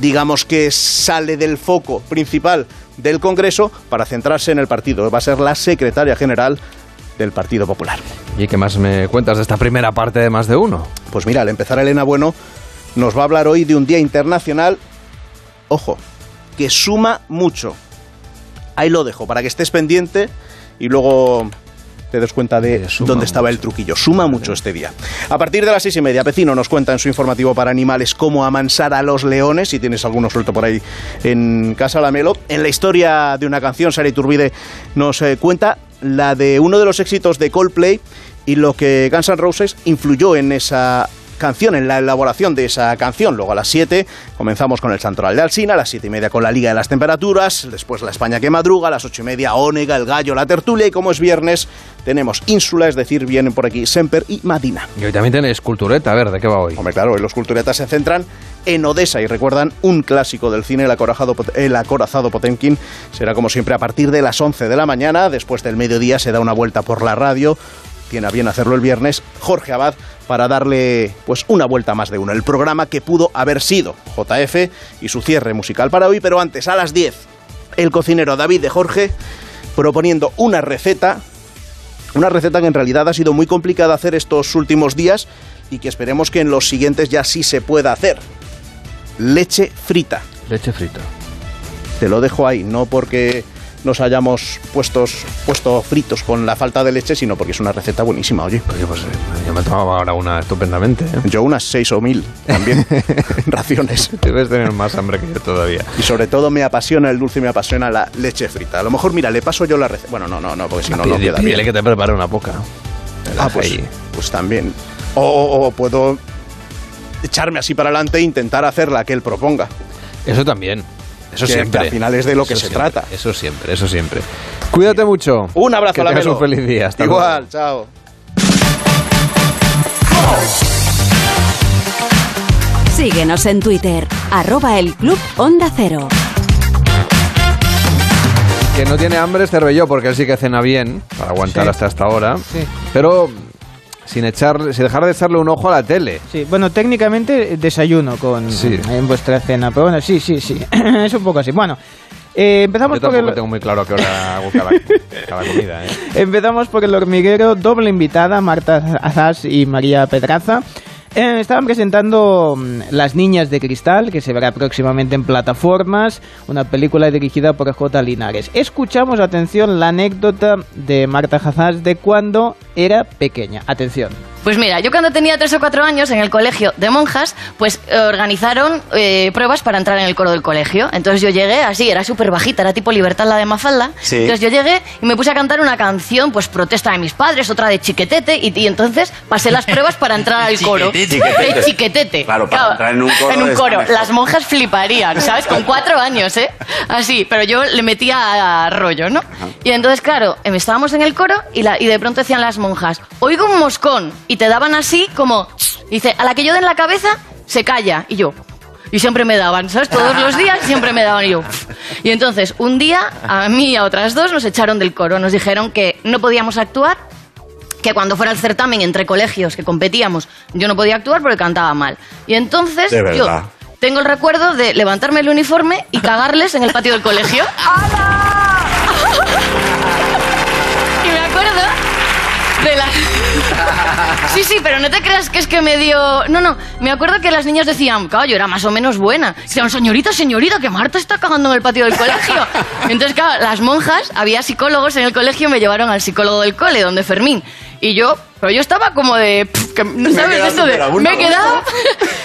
digamos que sale del foco principal del Congreso para centrarse en el partido. Va a ser la secretaria general del Partido Popular. ¿Y qué más me cuentas de esta primera parte de más de uno? Pues mira, al empezar Elena Bueno nos va a hablar hoy de un día internacional, ojo, que suma mucho. Ahí lo dejo, para que estés pendiente y luego te des cuenta de dónde estaba el truquillo. Suma mucho este día. A partir de las seis y media, Pecino nos cuenta en su informativo para animales cómo amansar a los leones, si tienes alguno suelto por ahí en Casa Lamelo. En la historia de una canción, Sara Iturbide nos eh, cuenta la de uno de los éxitos de Coldplay y lo que Guns N' Roses influyó en esa canción, en la elaboración de esa canción. Luego a las 7 comenzamos con el Santoral de Alsina, a las 7 y media con la Liga de las Temperaturas, después la España que madruga, a las 8 y media Ónega, el Gallo, la Tertulia y como es viernes tenemos Ínsula, es decir, vienen por aquí Semper y Madina. Y hoy también tenéis Cultureta, a ver, ¿de qué va hoy? Hombre, claro, hoy los Culturetas se centran en Odessa y recuerdan un clásico del cine, el acorazado, el acorazado Potemkin. Será como siempre a partir de las 11 de la mañana, después del mediodía se da una vuelta por la radio tiene a bien hacerlo el viernes, Jorge Abad, para darle pues una vuelta más de uno. El programa que pudo haber sido JF y su cierre musical para hoy, pero antes, a las 10, el cocinero David de Jorge proponiendo una receta, una receta que en realidad ha sido muy complicada hacer estos últimos días y que esperemos que en los siguientes ya sí se pueda hacer. Leche frita. Leche frita. Te lo dejo ahí, no porque nos hayamos puestos, puesto fritos con la falta de leche, sino porque es una receta buenísima, oye. Oye, pues eh, yo me tomaba ahora una estupendamente. ¿eh? Yo unas seis o mil también, raciones. Debes tener más hambre que yo todavía. Y sobre todo me apasiona el dulce y me apasiona la leche frita. A lo mejor, mira, le paso yo la receta. Bueno, no, no, no, porque si no, no queda bien. que te prepare una poca. Ah, pues, pues también. O, o- o puedo echarme así para adelante e intentar hacer la que él proponga. Eso también. Eso Que- siempre. que al final es de lo que Eso se siempre, trata. Eso siempre, eso siempre. Cuídate mucho. Un abrazo que a la tengas un feliz día. Hasta Igual, luego. chao. Síguenos en Twitter, arroba el Club Onda Cero. Que no tiene hambre es Cervelló, porque él sí que cena bien, para aguantar Sí. hasta esta hora. Sí. Pero sin, echarle, sin dejar de echarle un ojo a la tele. Sí, bueno, técnicamente desayuno con Sí. en vuestra cena, pero bueno, sí, sí, sí, es un poco así. Bueno, eh, empezamos Yo por tampoco el, tengo muy claro a qué hora hago cada, cada comida. ¿eh? empezamos por el hormiguero, doble invitada, Marta Azás y María Pedraza. Eh, estaban presentando mm, Las Niñas de Cristal, que se verá próximamente en plataformas, una película dirigida por J. Linares. Escuchamos, atención, la anécdota de Marta Hazás de cuando era pequeña. Atención. Pues mira, yo cuando tenía tres o cuatro años en el colegio de monjas, pues eh, organizaron eh, pruebas para entrar en el coro del colegio. Entonces yo llegué así, era súper bajita, era tipo Libertad la de Mafalda. Sí. Entonces yo llegué y me puse a cantar una canción, pues protesta de mis padres, otra de Chiquetete, y, y entonces pasé las pruebas para entrar al coro. Chiquetete. De Chiquetete. Claro, para entrar en un coro En un coro. Las monjas fliparían, ¿sabes? Con cuatro años, ¿eh? Así, pero yo le metía a rollo, ¿no? Y entonces, claro, em, estábamos en el coro y, la, y de pronto decían las monjas, oigo un moscón. Y te daban así como, y dice, a la que yo den la cabeza, se calla. Y yo, y siempre me daban, ¿sabes? Todos los días siempre me daban y yo. Y entonces, un día, a mí y a otras dos nos echaron del coro. Nos dijeron que no podíamos actuar, que cuando fuera el certamen entre colegios que competíamos, yo no podía actuar porque cantaba mal. Y entonces, De yo tengo el recuerdo de levantarme el uniforme y cagarles en el patio del colegio. y me acuerdo de la... Sí, sí, pero no te creas que es que me dio... No, no, me acuerdo que las niñas decían, claro, yo era más o menos buena. Decían, señorita, señorita, que Marta está cagando en el patio del colegio. Entonces, claro, las monjas, había psicólogos en el colegio, me llevaron al psicólogo del cole, donde Fermín. Y yo, pero yo estaba como de... pff, que, ¿no ¿Sabes? Esto de... Me he quedado...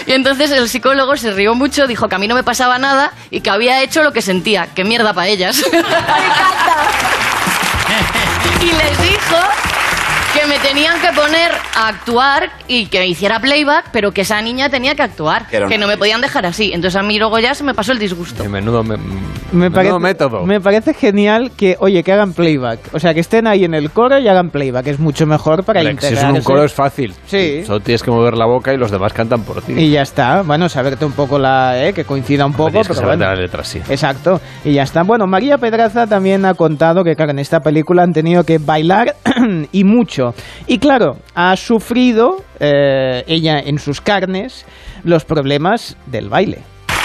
Y entonces el psicólogo se rió mucho, dijo que a mí no me pasaba nada y que había hecho lo que sentía. Que mierda para ellas. y les dijo que me tenían que poner a actuar y que hiciera playback, pero que esa niña tenía que actuar. Que Que no me podían dejar así. Entonces a mí luego ya se me pasó el disgusto. Que menudo, me- Me menudo parece, método. me parece genial que, oye, que hagan playback. O sea, que estén ahí en el coro y hagan playback. Es mucho mejor para Hombre, si es un coro es fácil. Sí. Solo tienes que mover la boca y los demás cantan por ti. Y ya está. Bueno, saberte un poco la... eh, que coincida un poco, que pero saberte bueno. las letras, sí. Exacto, y ya está. Bueno, María Pedraza también ha contado que, claro, en esta película han tenido que bailar y mucho. Y claro, ha sufrido eh, ella en sus carnes los problemas del baile.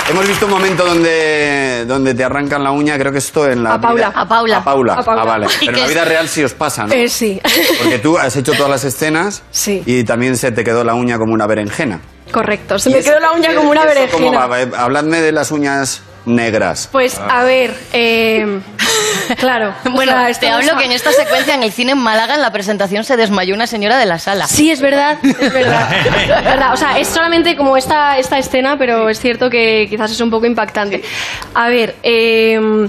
Hemos visto un momento donde, donde te arrancan la uña, creo que esto en la A Paula. vida- A Paula. A Paula. A Paula. Ah, vale. Pero en la vida real sí os pasa, ¿no? Eh, sí. Porque tú has hecho todas las escenas Sí. y también se te quedó la uña como una berenjena. Correcto. Se ¿Y me quedó la uña como una ¿y eso cómo berenjena. va? Eh, Habladme de las uñas negras. Pues, a ver, eh, claro. o Bueno, sea, te hablo a- que en esta secuencia en el cine en Málaga en la presentación se desmayó una señora de la sala. Sí, es verdad, es verdad. Es verdad. O sea, es solamente como esta, esta escena, pero es cierto que quizás es un poco impactante. A ver, eh,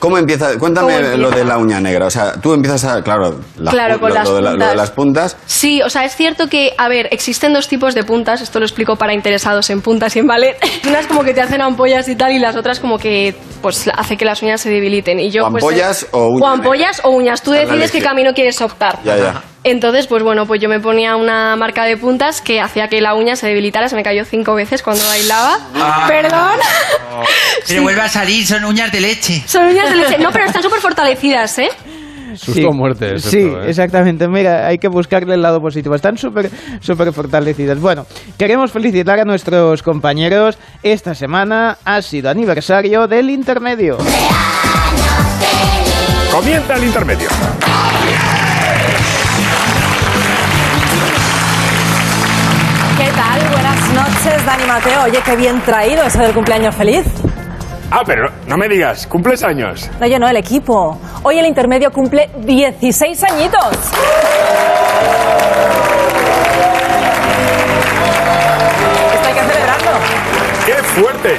¿Cómo empieza? Cuéntame ¿Cómo empieza? lo de la uña negra. O sea, tú empiezas a. Claro, las Claro, con lo, las lo de la- lo de puntas. las puntas. Sí, o sea, es cierto que, a ver, existen dos tipos de puntas, esto lo explico para interesados en puntas y en ballet. Unas como que te hacen ampollas y tal, y las otras como que pues hace que las uñas se debiliten. Y yo, ¿O pues, ampollas eh, o uñas ampollas o uñas, tú la decides qué camino quieres optar. Ya, ya. Entonces, pues bueno, pues yo me ponía una marca de puntas que hacía que la uña se debilitara, se me cayó cinco veces cuando bailaba. Ah. Perdón. Pero vuelve a salir, son uñas de leche. Son uñas de leche. No, pero están súper fortalecidas, ¿eh? Susto o muerte. es Sí, esto, ¿eh? exactamente. Mira, hay que buscarle el lado positivo. Están súper, súper fortalecidas. Bueno, queremos felicitar a nuestros compañeros. Esta semana ha sido aniversario del intermedio. Comienza el intermedio. ¿Qué tal? Buenas noches, Dani Mateo. Oye, qué bien traído ese del cumpleaños feliz. Ah, pero no me digas, cumples años. No, yo no, el equipo. Hoy el intermedio cumple 16 añitos. Esto hay que celebrarlo. ¡Qué fuerte!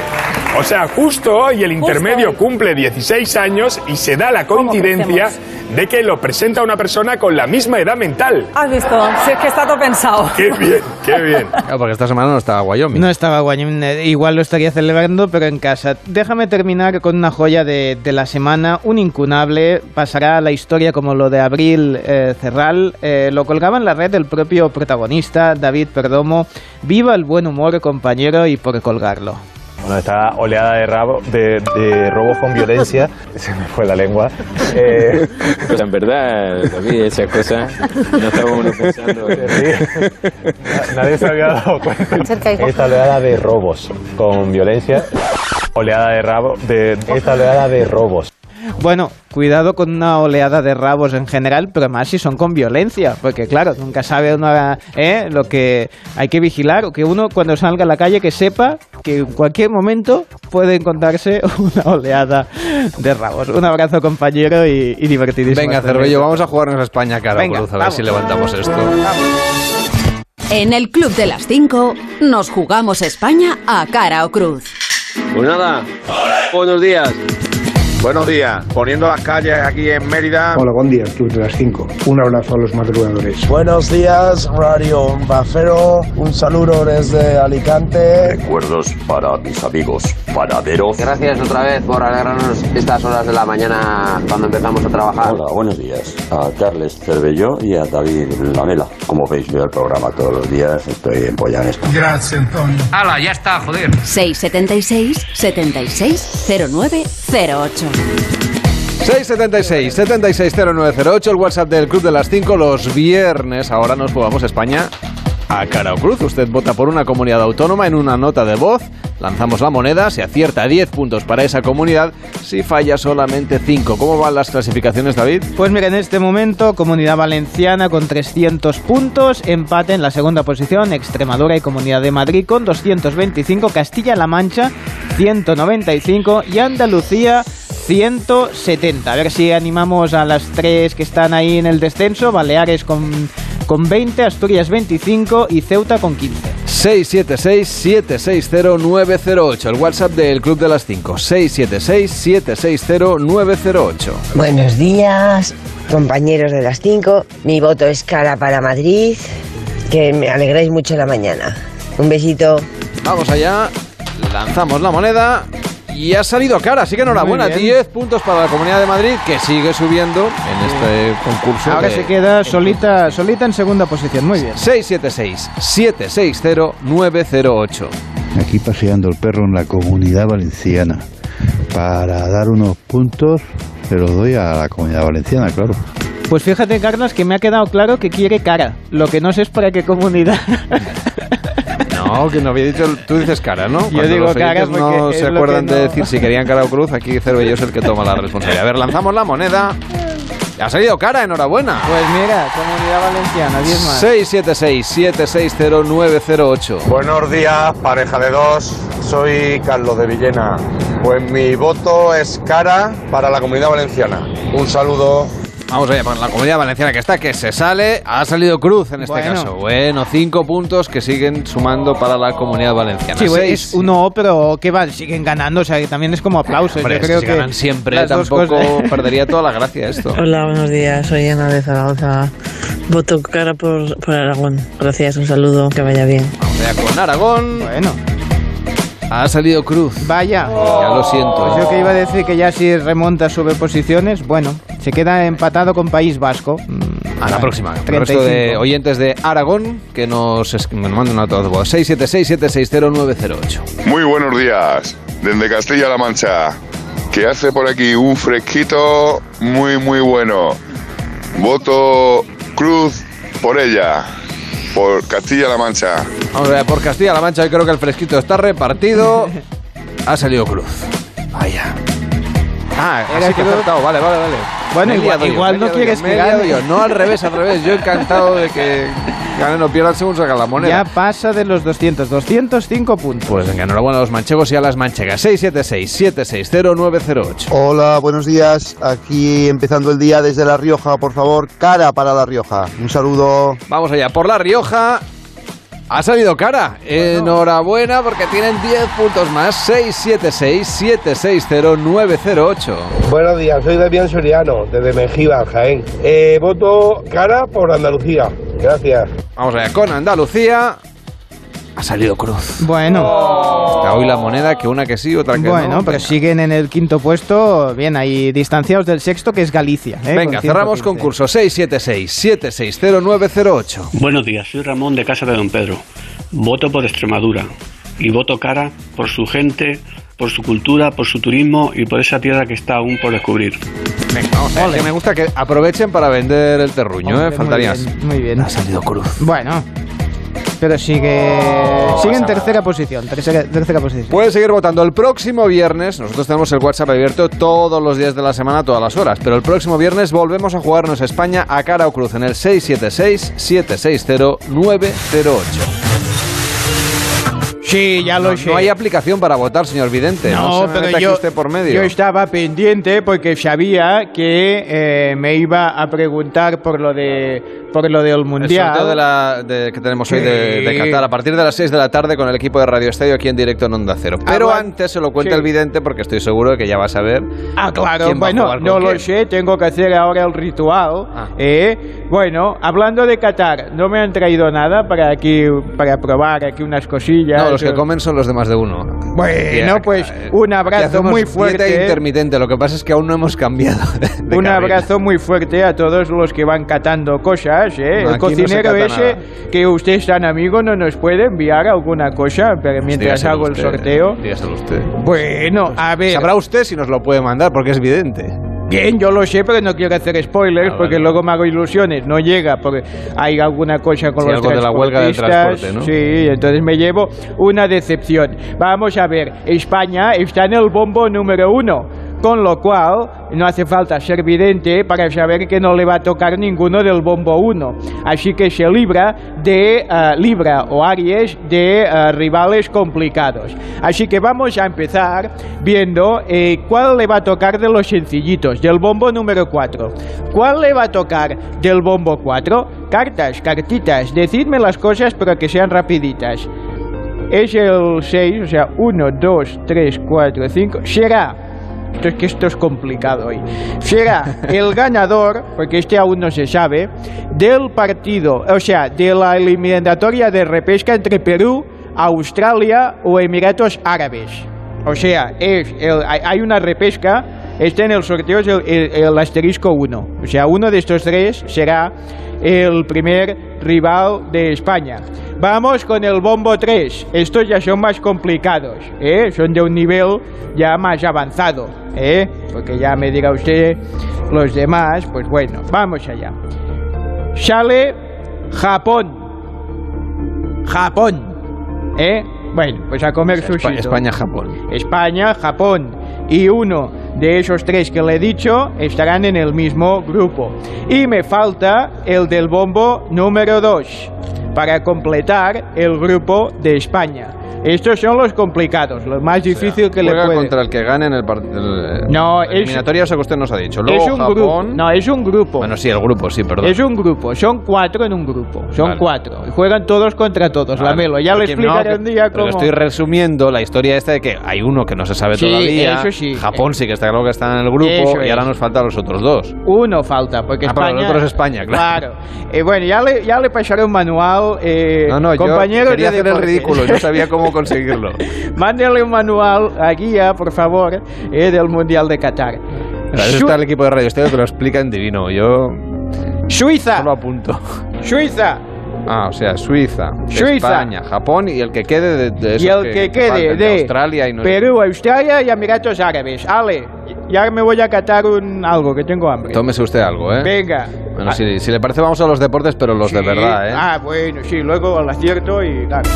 O sea, justo hoy el intermedio cumple 16 años y se da la coincidencia de que lo presenta una persona con la misma edad mental. ¿Has visto? Si es que está todo pensado. ¡Qué bien, qué bien! Claro, porque esta semana no estaba Wyoming. No estaba Wyoming, eh, igual lo estaría celebrando, pero en casa. Déjame terminar con una joya de, de la semana, un incunable, pasará a la historia como lo de Abril eh, Cerral, Eh, lo colgaba en la red el propio protagonista, David Perdomo. Viva el buen humor, compañero, y por colgarlo. Bueno, esta oleada de, rabo, de, de robos con violencia, se me fue la lengua. Eh, Pues en verdad, David, esas cosas no estaba uno pensando. nadie se había dado cuenta. Esta oleada de robos con violencia, oleada de rabo, de esta oleada de robos. Bueno, cuidado con una oleada de rabos en general, pero más si son con violencia, porque claro, nunca sabe uno ¿eh? lo que hay que vigilar, o que uno cuando salga a la calle que sepa que en cualquier momento puede encontrarse una oleada de rabos. Un abrazo compañero y, y divertidísimo. Venga, Cervello, vamos a jugarnos a España cara Venga, cruz, a ver vamos. si levantamos esto. En el Club de las 5 nos jugamos España a cara o cruz. Pues nada, buenos días. Buenos días. Poniendo las calles aquí en Mérida. Hola, buen día, Club de las 5. Un abrazo a los madrugadores. Buenos días, Radio Bafero. Un saludo desde Alicante. Recuerdos para mis amigos panaderos. Gracias otra vez por alegrarnos estas horas de la mañana cuando empezamos a trabajar. Hola, buenos días. A Carles Cervelló y a David Lamela. Como veis, veo el programa todos los días. Estoy en Polla en esto. Gracias, Antonio. ¡Hala, ya está, joder! 676 76 0908. 676 760908 el WhatsApp del Club de las 5 los viernes. Ahora nos jugamos España a cara o cruz. Usted vota por una comunidad autónoma en una nota de voz. Lanzamos la moneda, se acierta 10 puntos para esa comunidad, si falla solamente 5. ¿Cómo van las clasificaciones, David? Pues mira, en este momento, Comunidad Valenciana con 300 puntos, empate en la segunda posición, Extremadura y Comunidad de Madrid con 225, Castilla-La Mancha 195 y Andalucía 170. A ver si animamos a las tres que están ahí en el descenso, Baleares con, con 20, Asturias 25 y Ceuta con 15. 676-760-908, el WhatsApp del Club de las 5. 676-760-908. Buenos días. compañeros de las 5. Mi voto es cara para Madrid. Que me alegréis mucho la mañana. Un besito. Vamos allá, lanzamos la moneda y ha salido cara, así que enhorabuena, Muy bien. 10 puntos para la Comunidad de Madrid que sigue subiendo en este concurso. Ahora de- se queda solita, solita en segunda posición. Muy bien. 676-760-908. Aquí paseando el perro en la comunidad valenciana. Para dar unos puntos, se los doy a la comunidad valenciana, claro. Pues fíjate, Carlos, que me ha quedado claro que quiere cara. Lo que no sé es para qué comunidad. No, que no había dicho, tú dices cara, ¿no? Yo digo los cara porque no se acuerdan de decir si querían cara o cruz, aquí Cervello es el que toma la responsabilidad. A ver, lanzamos la moneda. Ha salido cara, enhorabuena. Pues mira, comunidad valenciana, 10 más. 676-760-908. Buenos días, pareja de dos. Soy Carlos de Villena. Pues mi voto es cara para la comunidad valenciana. Un saludo. Vamos allá, por la comunidad valenciana que está, que se sale, ha salido cruz en este Bueno. caso. Bueno, cinco puntos que siguen sumando para la comunidad valenciana. Sí, Seis. es uno, pero que va, siguen ganando, o sea, que también es como aplausos. Hombre, Yo creo que ganan siempre, tampoco perdería toda la gracia esto. Hola, buenos días. Soy Ana de Zaragoza. Voto cara por, por Aragón. Gracias, un saludo, que vaya bien. Vamos allá con Aragón. Bueno. Ha salido cruz. Vaya. Ya lo siento. Pues yo que iba a decir que ya si remonta sube posiciones, bueno, se queda empatado con País Vasco. Mm, A la próxima. El 35. resto de oyentes de Aragón que nos, es- nos manden una nota de voz. 676-760-908. Muy buenos días, desde Castilla-La Mancha, que hace por aquí un fresquito muy, muy bueno. Voto Cruz por ella, por Castilla-La Mancha. Vamos a ver, por Castilla-La Mancha, yo creo que el fresquito está repartido. Ha salido cruz. Vaya. Ah, Era así que he cruz. acertado. Vale, vale, vale. Bueno, Me he igual- yo, he no quieres que he yo. No, al revés, al revés. Yo encantado de que ganen o pierdan según sacan la moneda. Ya pasa de los 200, 205 puntos. Pues venga, enhorabuena a los manchegos y a las manchegas. 676-760-908. Hola, buenos días. Aquí empezando el día desde La Rioja, por favor, cara para La Rioja. Un saludo. Vamos allá, por La Rioja. Ha salido cara. Enhorabuena porque tienen 10 puntos más. 676-760-908. Buenos días, soy Damián Soriano, desde Mengíbar, Jaén. Eh, voto cara por Andalucía. Gracias. Vamos allá, con Andalucía. Ha salido cruz. Bueno. Hoy la moneda, que una que sí, otra que Bueno, no. pero siguen en el quinto puesto, bien, ahí distanciados del sexto, que es Galicia. ¿eh? Venga, Con cerramos 115. concurso 676-760-908. Buenos días, soy Ramón de Casa de Don Pedro. Voto por Extremadura y voto cara por su gente, por su cultura, por su turismo y por esa tierra que está aún por descubrir. Venga, vamos a ver, que me gusta que aprovechen para vender el terruño, Hombre, ¿eh? Faltaría. Muy bien, muy bien. Ha salido cruz. Bueno, pero sigue, sigue en tercera posición, tercera, tercera posición. Puedes seguir votando el próximo viernes. Nosotros tenemos el WhatsApp abierto todos los días de la semana, todas las horas. Pero el próximo viernes volvemos a jugarnos España a cara o cruz en el 676-760-908. Sí, ya lo no, sé. No hay aplicación para votar, señor Vidente. No, No, se pero yo, usted por medio. yo estaba pendiente porque sabía que eh, me iba a preguntar por lo de por lo del El mundial. sorteo de la, de- que tenemos hoy de, de. Qatar a partir de las 6 de la tarde con el equipo de Radio Estadio aquí en directo en Onda Cero. Pero Ah, bueno. antes se lo cuenta Sí. el vidente porque estoy seguro de que ya va a saber. Ah, claro, quién va a bueno, no lo sé, tengo que hacer ahora el ritual. Ah. ¿eh? Bueno, hablando de Qatar, no me han traído nada para aquí, para probar aquí unas cosillas. No, los que comen son los de más de uno. Bueno, pues un abrazo muy dieta fuerte. intermitente. Lo que pasa es que aún no hemos cambiado. de- Un carril. abrazo muy fuerte a todos los que van catando cosas, ¿eh? No, El no cocinero ese, que usted es tan amigo, no nos puede enviar alguna cosa pero mientras Dígaselo hago el usted, sorteo. dígaselo usted. Bueno, a ver. Sabrá usted si nos lo puede mandar porque es vidente. Bien, yo lo sé, pero no quiero hacer spoilers Ah, porque vale. luego me hago ilusiones. No llega porque hay alguna cosa con Sí, los algo de la huelga del transporte, ¿no? Sí, entonces me llevo una decepción. Vamos a ver, España está en el bombo número uno. Con lo cual, no hace falta ser vidente para saber que no le va a tocar ninguno del bombo 1. Así que se libra de eh, Libra o Aries de eh, rivales complicados. Así que vamos a empezar viendo eh, cuál le va a tocar de los sencillitos, del bombo número 4. ¿Cuál le va a tocar del bombo 4? Cartas, cartitas, decidme las cosas pero que sean rapiditas. Es el 6, o sea, 1, 2, 3, 4, 5. Será es que esto es complicado hoy, será el ganador, porque este aún no se sabe, del partido, o sea, de la eliminatoria de repesca entre Perú, Australia o Emiratos Árabes. O sea, es el- hay- hay una repesca, este en el sorteo es el, el- el asterisco 1. O sea, uno de estos tres será el primer rival de España. Vamos con el bombo 3. Estos ya son más complicados, ¿eh? son de un nivel ya más avanzado. ¿eh? Porque ya me diga usted los demás, pues bueno, vamos allá. Sale Japón. Japón. ¿Eh? Bueno, pues a comer sushi. Espa- España-Japón. Y uno de esos tres que le he dicho estarán en el mismo grupo. Y me falta el del bombo número 2 para completar el grupo de España. Estos son los complicados, lo más difícil que le Juega puede... contra el que gane en el partido. No, es- eliminatoria, eso que usted nos ha dicho. Luego es un Japón. grupo. No, es un grupo. Bueno, sí, el grupo, sí, perdón. Es un grupo, son cuatro en un grupo, son Vale. cuatro. Y juegan todos contra todos, Vale. la Melo. Ya le Porque explicaré no, un día pero cómo... estoy resumiendo la historia esta de que hay uno que no se sabe Sí, todavía. eso sí. Japón sí que está claro que está en el grupo Eso y ahora es. nos faltan los otros dos. Uno falta, porque Ah, pero España... el otro es España, claro. No, no, compañeros yo quería hacer el ridículo y no sabía cómo conseguirlo. Mándele un manual a guía, por favor, eh, del Mundial de Qatar. Para eso está el equipo de Radio Estéreo que lo explica en divino. Yo Suiza. solo apunto. Suiza. Ah, o sea, Suiza, Suiza. España, Japón y el que quede de, de y el que, quede faltan, de Australia y no Perú, Australia y Emiratos Árabes. Ale, ya me voy a catar un algo, que tengo hambre. Tómese usted algo, ¿eh? Venga. Bueno, si, si le parece vamos a los deportes, pero los de Sí. verdad, ¿eh? Ah, bueno, sí, luego al acierto y claro.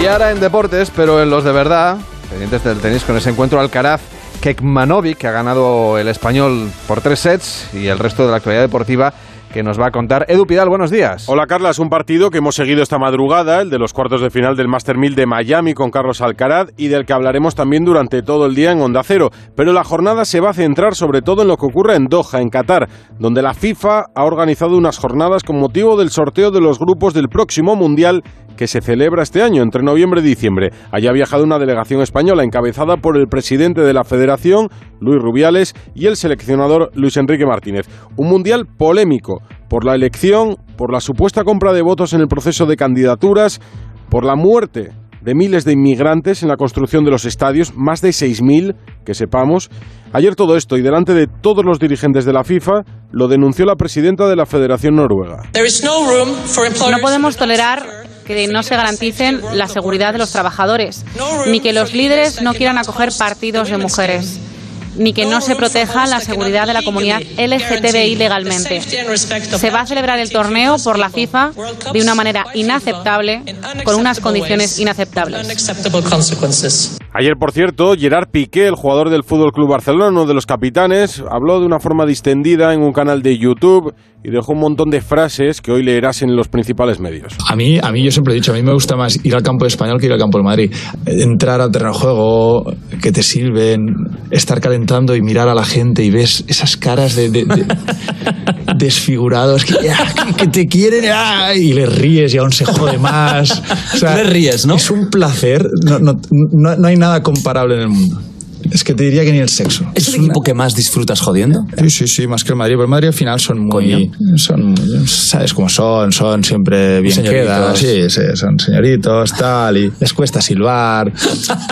Y ahora en deportes, pero en los de verdad, pendientes del tenis con ese encuentro Alcaraz Kekmanovic, que ha ganado el español por tres sets, y el resto de la actualidad deportiva que nos va a contar Edu Pidal. Buenos días. Hola Carla, es un partido que hemos seguido esta madrugada, el de los cuartos de final del Master 1000 de Miami con Carlos Alcaraz y del que hablaremos también durante todo el día en Onda Cero. Pero la jornada se va a centrar sobre todo en lo que ocurre en Doha, en Qatar, donde la FIFA ha organizado unas jornadas con motivo del sorteo de los grupos del próximo Mundial que se celebra este año, entre noviembre y diciembre. Allí ha viajado una delegación española encabezada por el presidente de la federación, Luis Rubiales, y el seleccionador Luis Enrique Martínez. Un mundial polémico por la elección, por la supuesta compra de votos en el proceso de candidaturas, por la muerte de miles de inmigrantes en la construcción de los estadios, más de 6.000, que sepamos. Ayer todo esto, y delante de todos los dirigentes de la FIFA, lo denunció la presidenta de la Federación Noruega. No podemos tolerar que no se garanticen la seguridad de los trabajadores, ni que los líderes no quieran acoger partidos de mujeres, ni que no se proteja la seguridad de la comunidad LGTBI legalmente. Se va a celebrar el torneo por la FIFA de una manera inaceptable, con unas condiciones inaceptables. Ayer, por cierto, Gerard Piqué, el jugador del Fútbol Club Barcelona, uno de los capitanes, habló de una forma distendida en un canal de YouTube y dejó un montón de frases que hoy leerás en los principales medios. A mí, a mí yo siempre he dicho, a mí me gusta más ir al campo de español que ir al campo del Madrid. Entrar al terreno de juego, que te sirven, estar calentando y mirar a la gente y ves esas caras de, de- de- desfigurados que, que te quieren y le ríes y aún se jode más. O sea, Le ríes, ¿no? Es un placer, no, no, no, no hay nada comparable en el mundo. Es que te diría que ni el sexo. ¿Es el equipo que más disfrutas jodiendo? Sí, sí, sí, más que el Madrid. Pero el Madrid al final son muy. Son, ¿Sabes cómo son? Son siempre bien Señoritos. quedados. Sí, sí, son señoritos, tal. Y les cuesta silbar.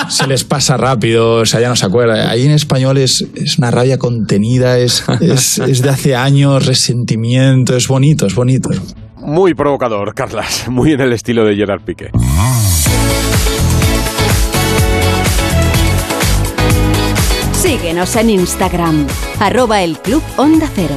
se les pasa rápido. O sea, ya no se acuerda. Ahí en español es, es una rabia contenida. Es, es, es de hace años, resentimiento. Es bonito, es bonito. Muy provocador, Carlas, muy en el estilo de Gerard Piqué. Síguenos en Instagram, arroba el Club Onda Cero.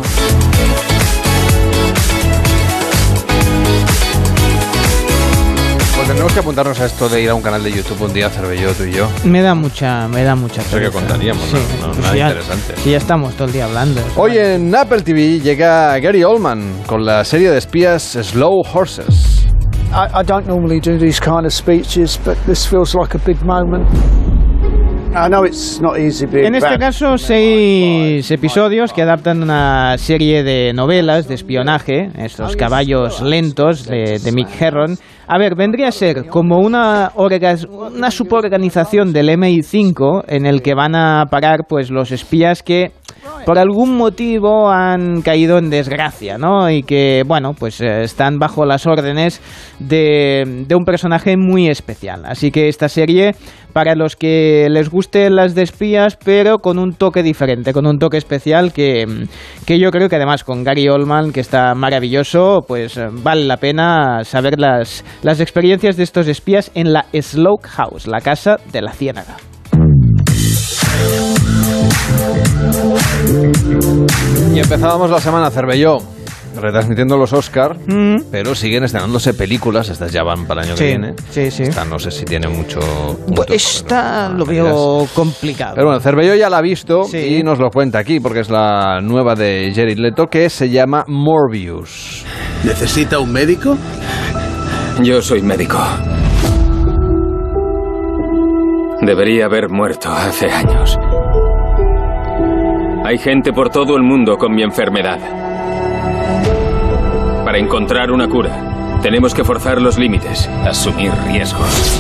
Pues tenemos que apuntarnos a esto de ir a un canal de YouTube un día, Cervelló, tú y yo. Me da mucha, me da mucha Eso que pereza. contaríamos, ¿no? No, pues nada ya- interesante. sí, ya estamos todo el día hablando. Hoy en Apple TV llega Gary Oldman con la serie de espías Slow Horses. I, I don't normally do these kind of speeches, but this feels like a big moment. En este caso, seis episodios que adaptan una serie de novelas de espionaje, estos caballos lentos de, de Mick Herron. A ver, vendría a ser como una, una suborganización del MI5 en el que van a parar pues los espías que por algún motivo han caído en desgracia, ¿no? Y que, bueno, pues eh, están bajo las órdenes de, un personaje muy especial. Así que esta serie, para los que les gusten las de espías, pero con un toque diferente, con un toque especial que, que yo creo que además con Gary Oldman, que está maravilloso, pues eh, vale la pena saber las, las experiencias de estos espías en la Sloke House, la casa de la ciénaga. Y empezábamos la semana Cervelló, retransmitiendo los Oscar, pero siguen estrenándose películas, estas ya van para el año Sí, que viene. sí, sí. Esta no sé si tiene mucho... Pues esta lo veo complicado. Pero bueno, Cervelló ya la ha visto y nos lo cuenta aquí, porque es la nueva de Jared Leto, que se llama Morbius. ¿Necesita un médico? Yo soy médico. Debería haber muerto hace años. Hay gente por todo el mundo con mi enfermedad. Para encontrar una cura, tenemos que forzar los límites, asumir riesgos.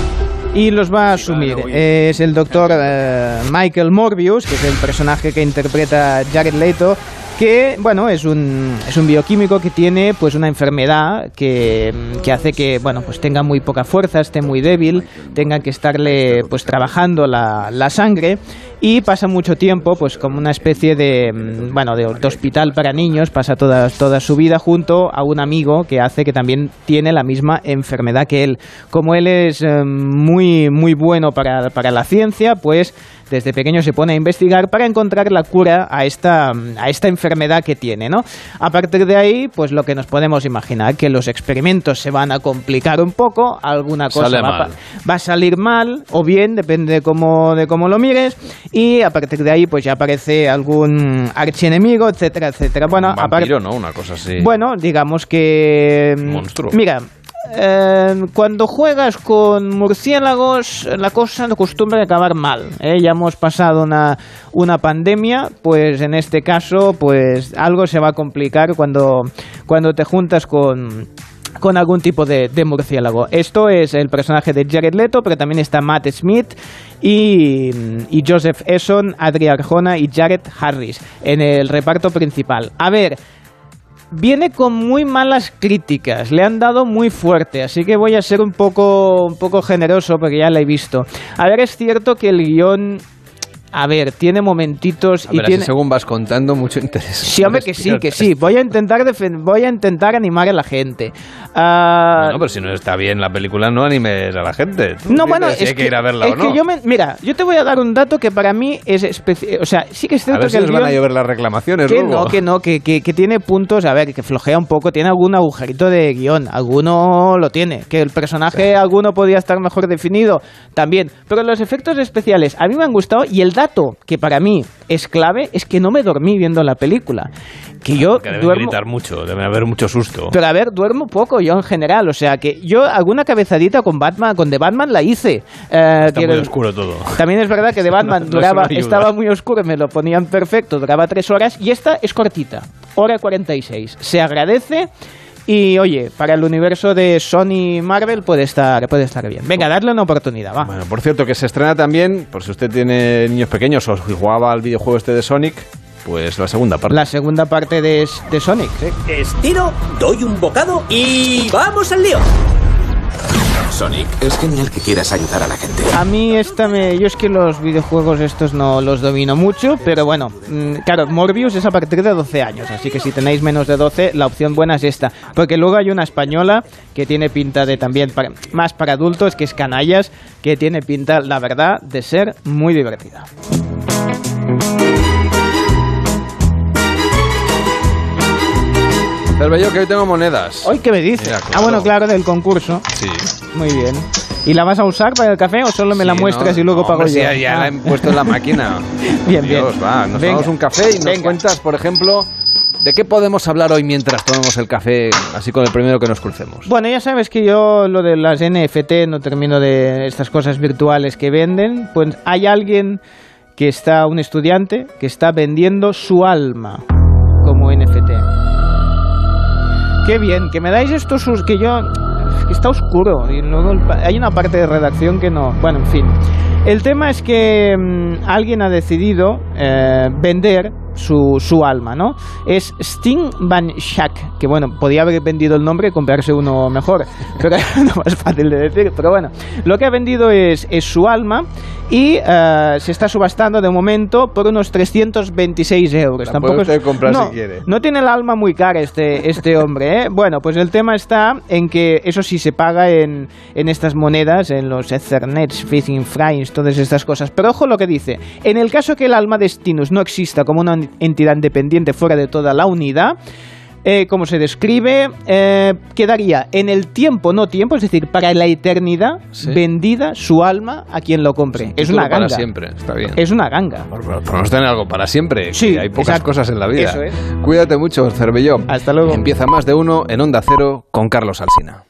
Y los va a asumir. Es el doctor eh, Michael Morbius, que es el personaje que interpreta Jared Leto, que, bueno, es un, es un bioquímico que tiene pues una enfermedad que, que hace que, bueno, pues tenga muy poca fuerza, esté muy débil, tenga que estarle pues trabajando la, la sangre y pasa mucho tiempo pues como una especie de, mm, bueno, de, hospital para niños, pasa toda, toda su vida junto a un amigo que hace que también tiene la misma enfermedad que él. Como él es eh, muy, muy bueno para, para la ciencia, pues desde pequeño se pone a investigar para encontrar la cura a esta, a esta enfermedad que tiene, ¿no? A partir de ahí, pues lo que nos podemos imaginar, que los experimentos se van a complicar un poco, alguna cosa va, a va salir mal o bien, depende de cómo, de cómo lo mires, y a partir de ahí pues ya aparece algún archienemigo, etcétera, etcétera. Bueno, Un vampiro, ¿no? Una cosa así. bueno, digamos que... mm, Monstruo. Mira, eh, cuando juegas con murciélagos, la cosa acostumbra acabar mal. ¿eh? Ya hemos pasado una, una pandemia, pues en este caso, pues algo se va a complicar cuando, cuando te juntas con con algún tipo de, de murciélago. Esto es el personaje de Jared Leto, pero también está Matt Smith y, y Joseph Eson, Adria Arjona y Jared Harris en el reparto principal. A ver, viene con muy malas críticas, le han dado muy fuerte, así que voy a ser un poco, un poco generoso porque ya la he visto. A ver, es cierto que el guion, a ver, tiene momentitos A y ver, así tiene... según vas contando, mucho interés. Sí, hombre, que sí, que sí. Voy a intentar defen- voy a intentar animar a la gente. Ah, No, pero si no está bien la película, no animes a la gente. Tú no, bueno, si es hay que, ir a verla es o no. que yo me, mira, yo te voy a dar un dato que para mí es especial, o sea, sí que es a cierto ver que si el nos van a llover las reclamaciones que luego. no, que no, que, que, que tiene puntos, a ver, que flojea un poco, tiene algún agujerito de guion, alguno lo tiene, que el personaje alguno podía estar mejor definido, también, pero los efectos especiales a mí me han gustado y el dato que para mí es clave es que no me dormí viendo la película, que yo Que deben duermo... gritar mucho, debe haber mucho susto. Pero a ver, duermo poco yo en general, o sea que yo alguna cabezadita con Batman, con The Batman la hice. Eh, Está quiero- muy oscuro todo. También es verdad que The Batman No, duraba, no estaba muy oscuro, me lo ponían perfecto, duraba tres horas y esta es cortita, hora 46. Se agradece y oye, para el universo de Sony Marvel puede estar, puede estar bien. Venga, darle una oportunidad, va. Bueno, por cierto, que se estrena también, por si usted tiene niños pequeños o si jugaba al videojuego este de Sonic, pues la segunda parte. La segunda parte de, de Sonic, sí. Estiro, doy un bocado y vamos al lío. Sonic, es genial que quieras ayudar a la gente. A mí esta me... Yo es que los videojuegos estos no los domino mucho, pero bueno, mm, claro, Morbius es a partir de 12 años, así que si tenéis menos de 12, la opción buena es esta. Porque luego hay una española que tiene pinta de también para- más para adultos, que es Canallas, que tiene pinta, la verdad, de ser muy divertida. Cervello, que hoy tengo monedas. ¿Hoy qué me dices? Mira, Ah, bueno, claro, del concurso. Sí. Muy bien. ¿Y la vas a usar para el café o solo me la muestras no, y luego no, pago hombre, yo? sí, ya, la Ah. he puesto en la máquina. Bien, bien. Dios, va, nos Venga. tomamos un café y nos Venga. cuentas, por ejemplo, ¿De qué podemos hablar hoy mientras tomamos el café, así con el primero que nos crucemos? Bueno, ya sabes que yo lo de las NFT no termino de estas cosas virtuales que venden. Pues hay alguien que está, un estudiante, que está vendiendo su alma como NFT. Qué bien, que me dais estos sus que yo está oscuro y pa- hay una parte de redacción que no. Bueno, en fin. El tema es que mm, alguien ha decidido eh, vender su, su alma, ¿no? Es Sting Van Schack, que bueno, podía haber vendido el nombre y comprarse uno mejor, pero no más fácil de decir. Pero bueno, lo que ha vendido es, es su alma y eh, se está subastando de momento por unos 326 euros. La puede usted comprar no, si quiere. no tiene el alma muy cara este, este hombre, ¿eh? Bueno, pues el tema está en que eso sí se paga en, en estas monedas, en los Ethernets, Phishing Frames, todas estas cosas. Pero ojo lo que dice. En el caso que el alma de Stinus no exista como una entidad independiente fuera de toda la unidad, eh, como se describe, eh, quedaría en el tiempo, no tiempo, es decir, para la eternidad, Sí. vendida su alma a quien lo compre. es una ganga. para siempre, está bien. Es una ganga. Pero podemos tener algo para siempre. Sí, que hay pocas exacto. cosas en la vida. Eso es. Cuídate mucho, Cervelló. Hasta luego. Empieza más de uno en Onda Cero con Carlos Alsina.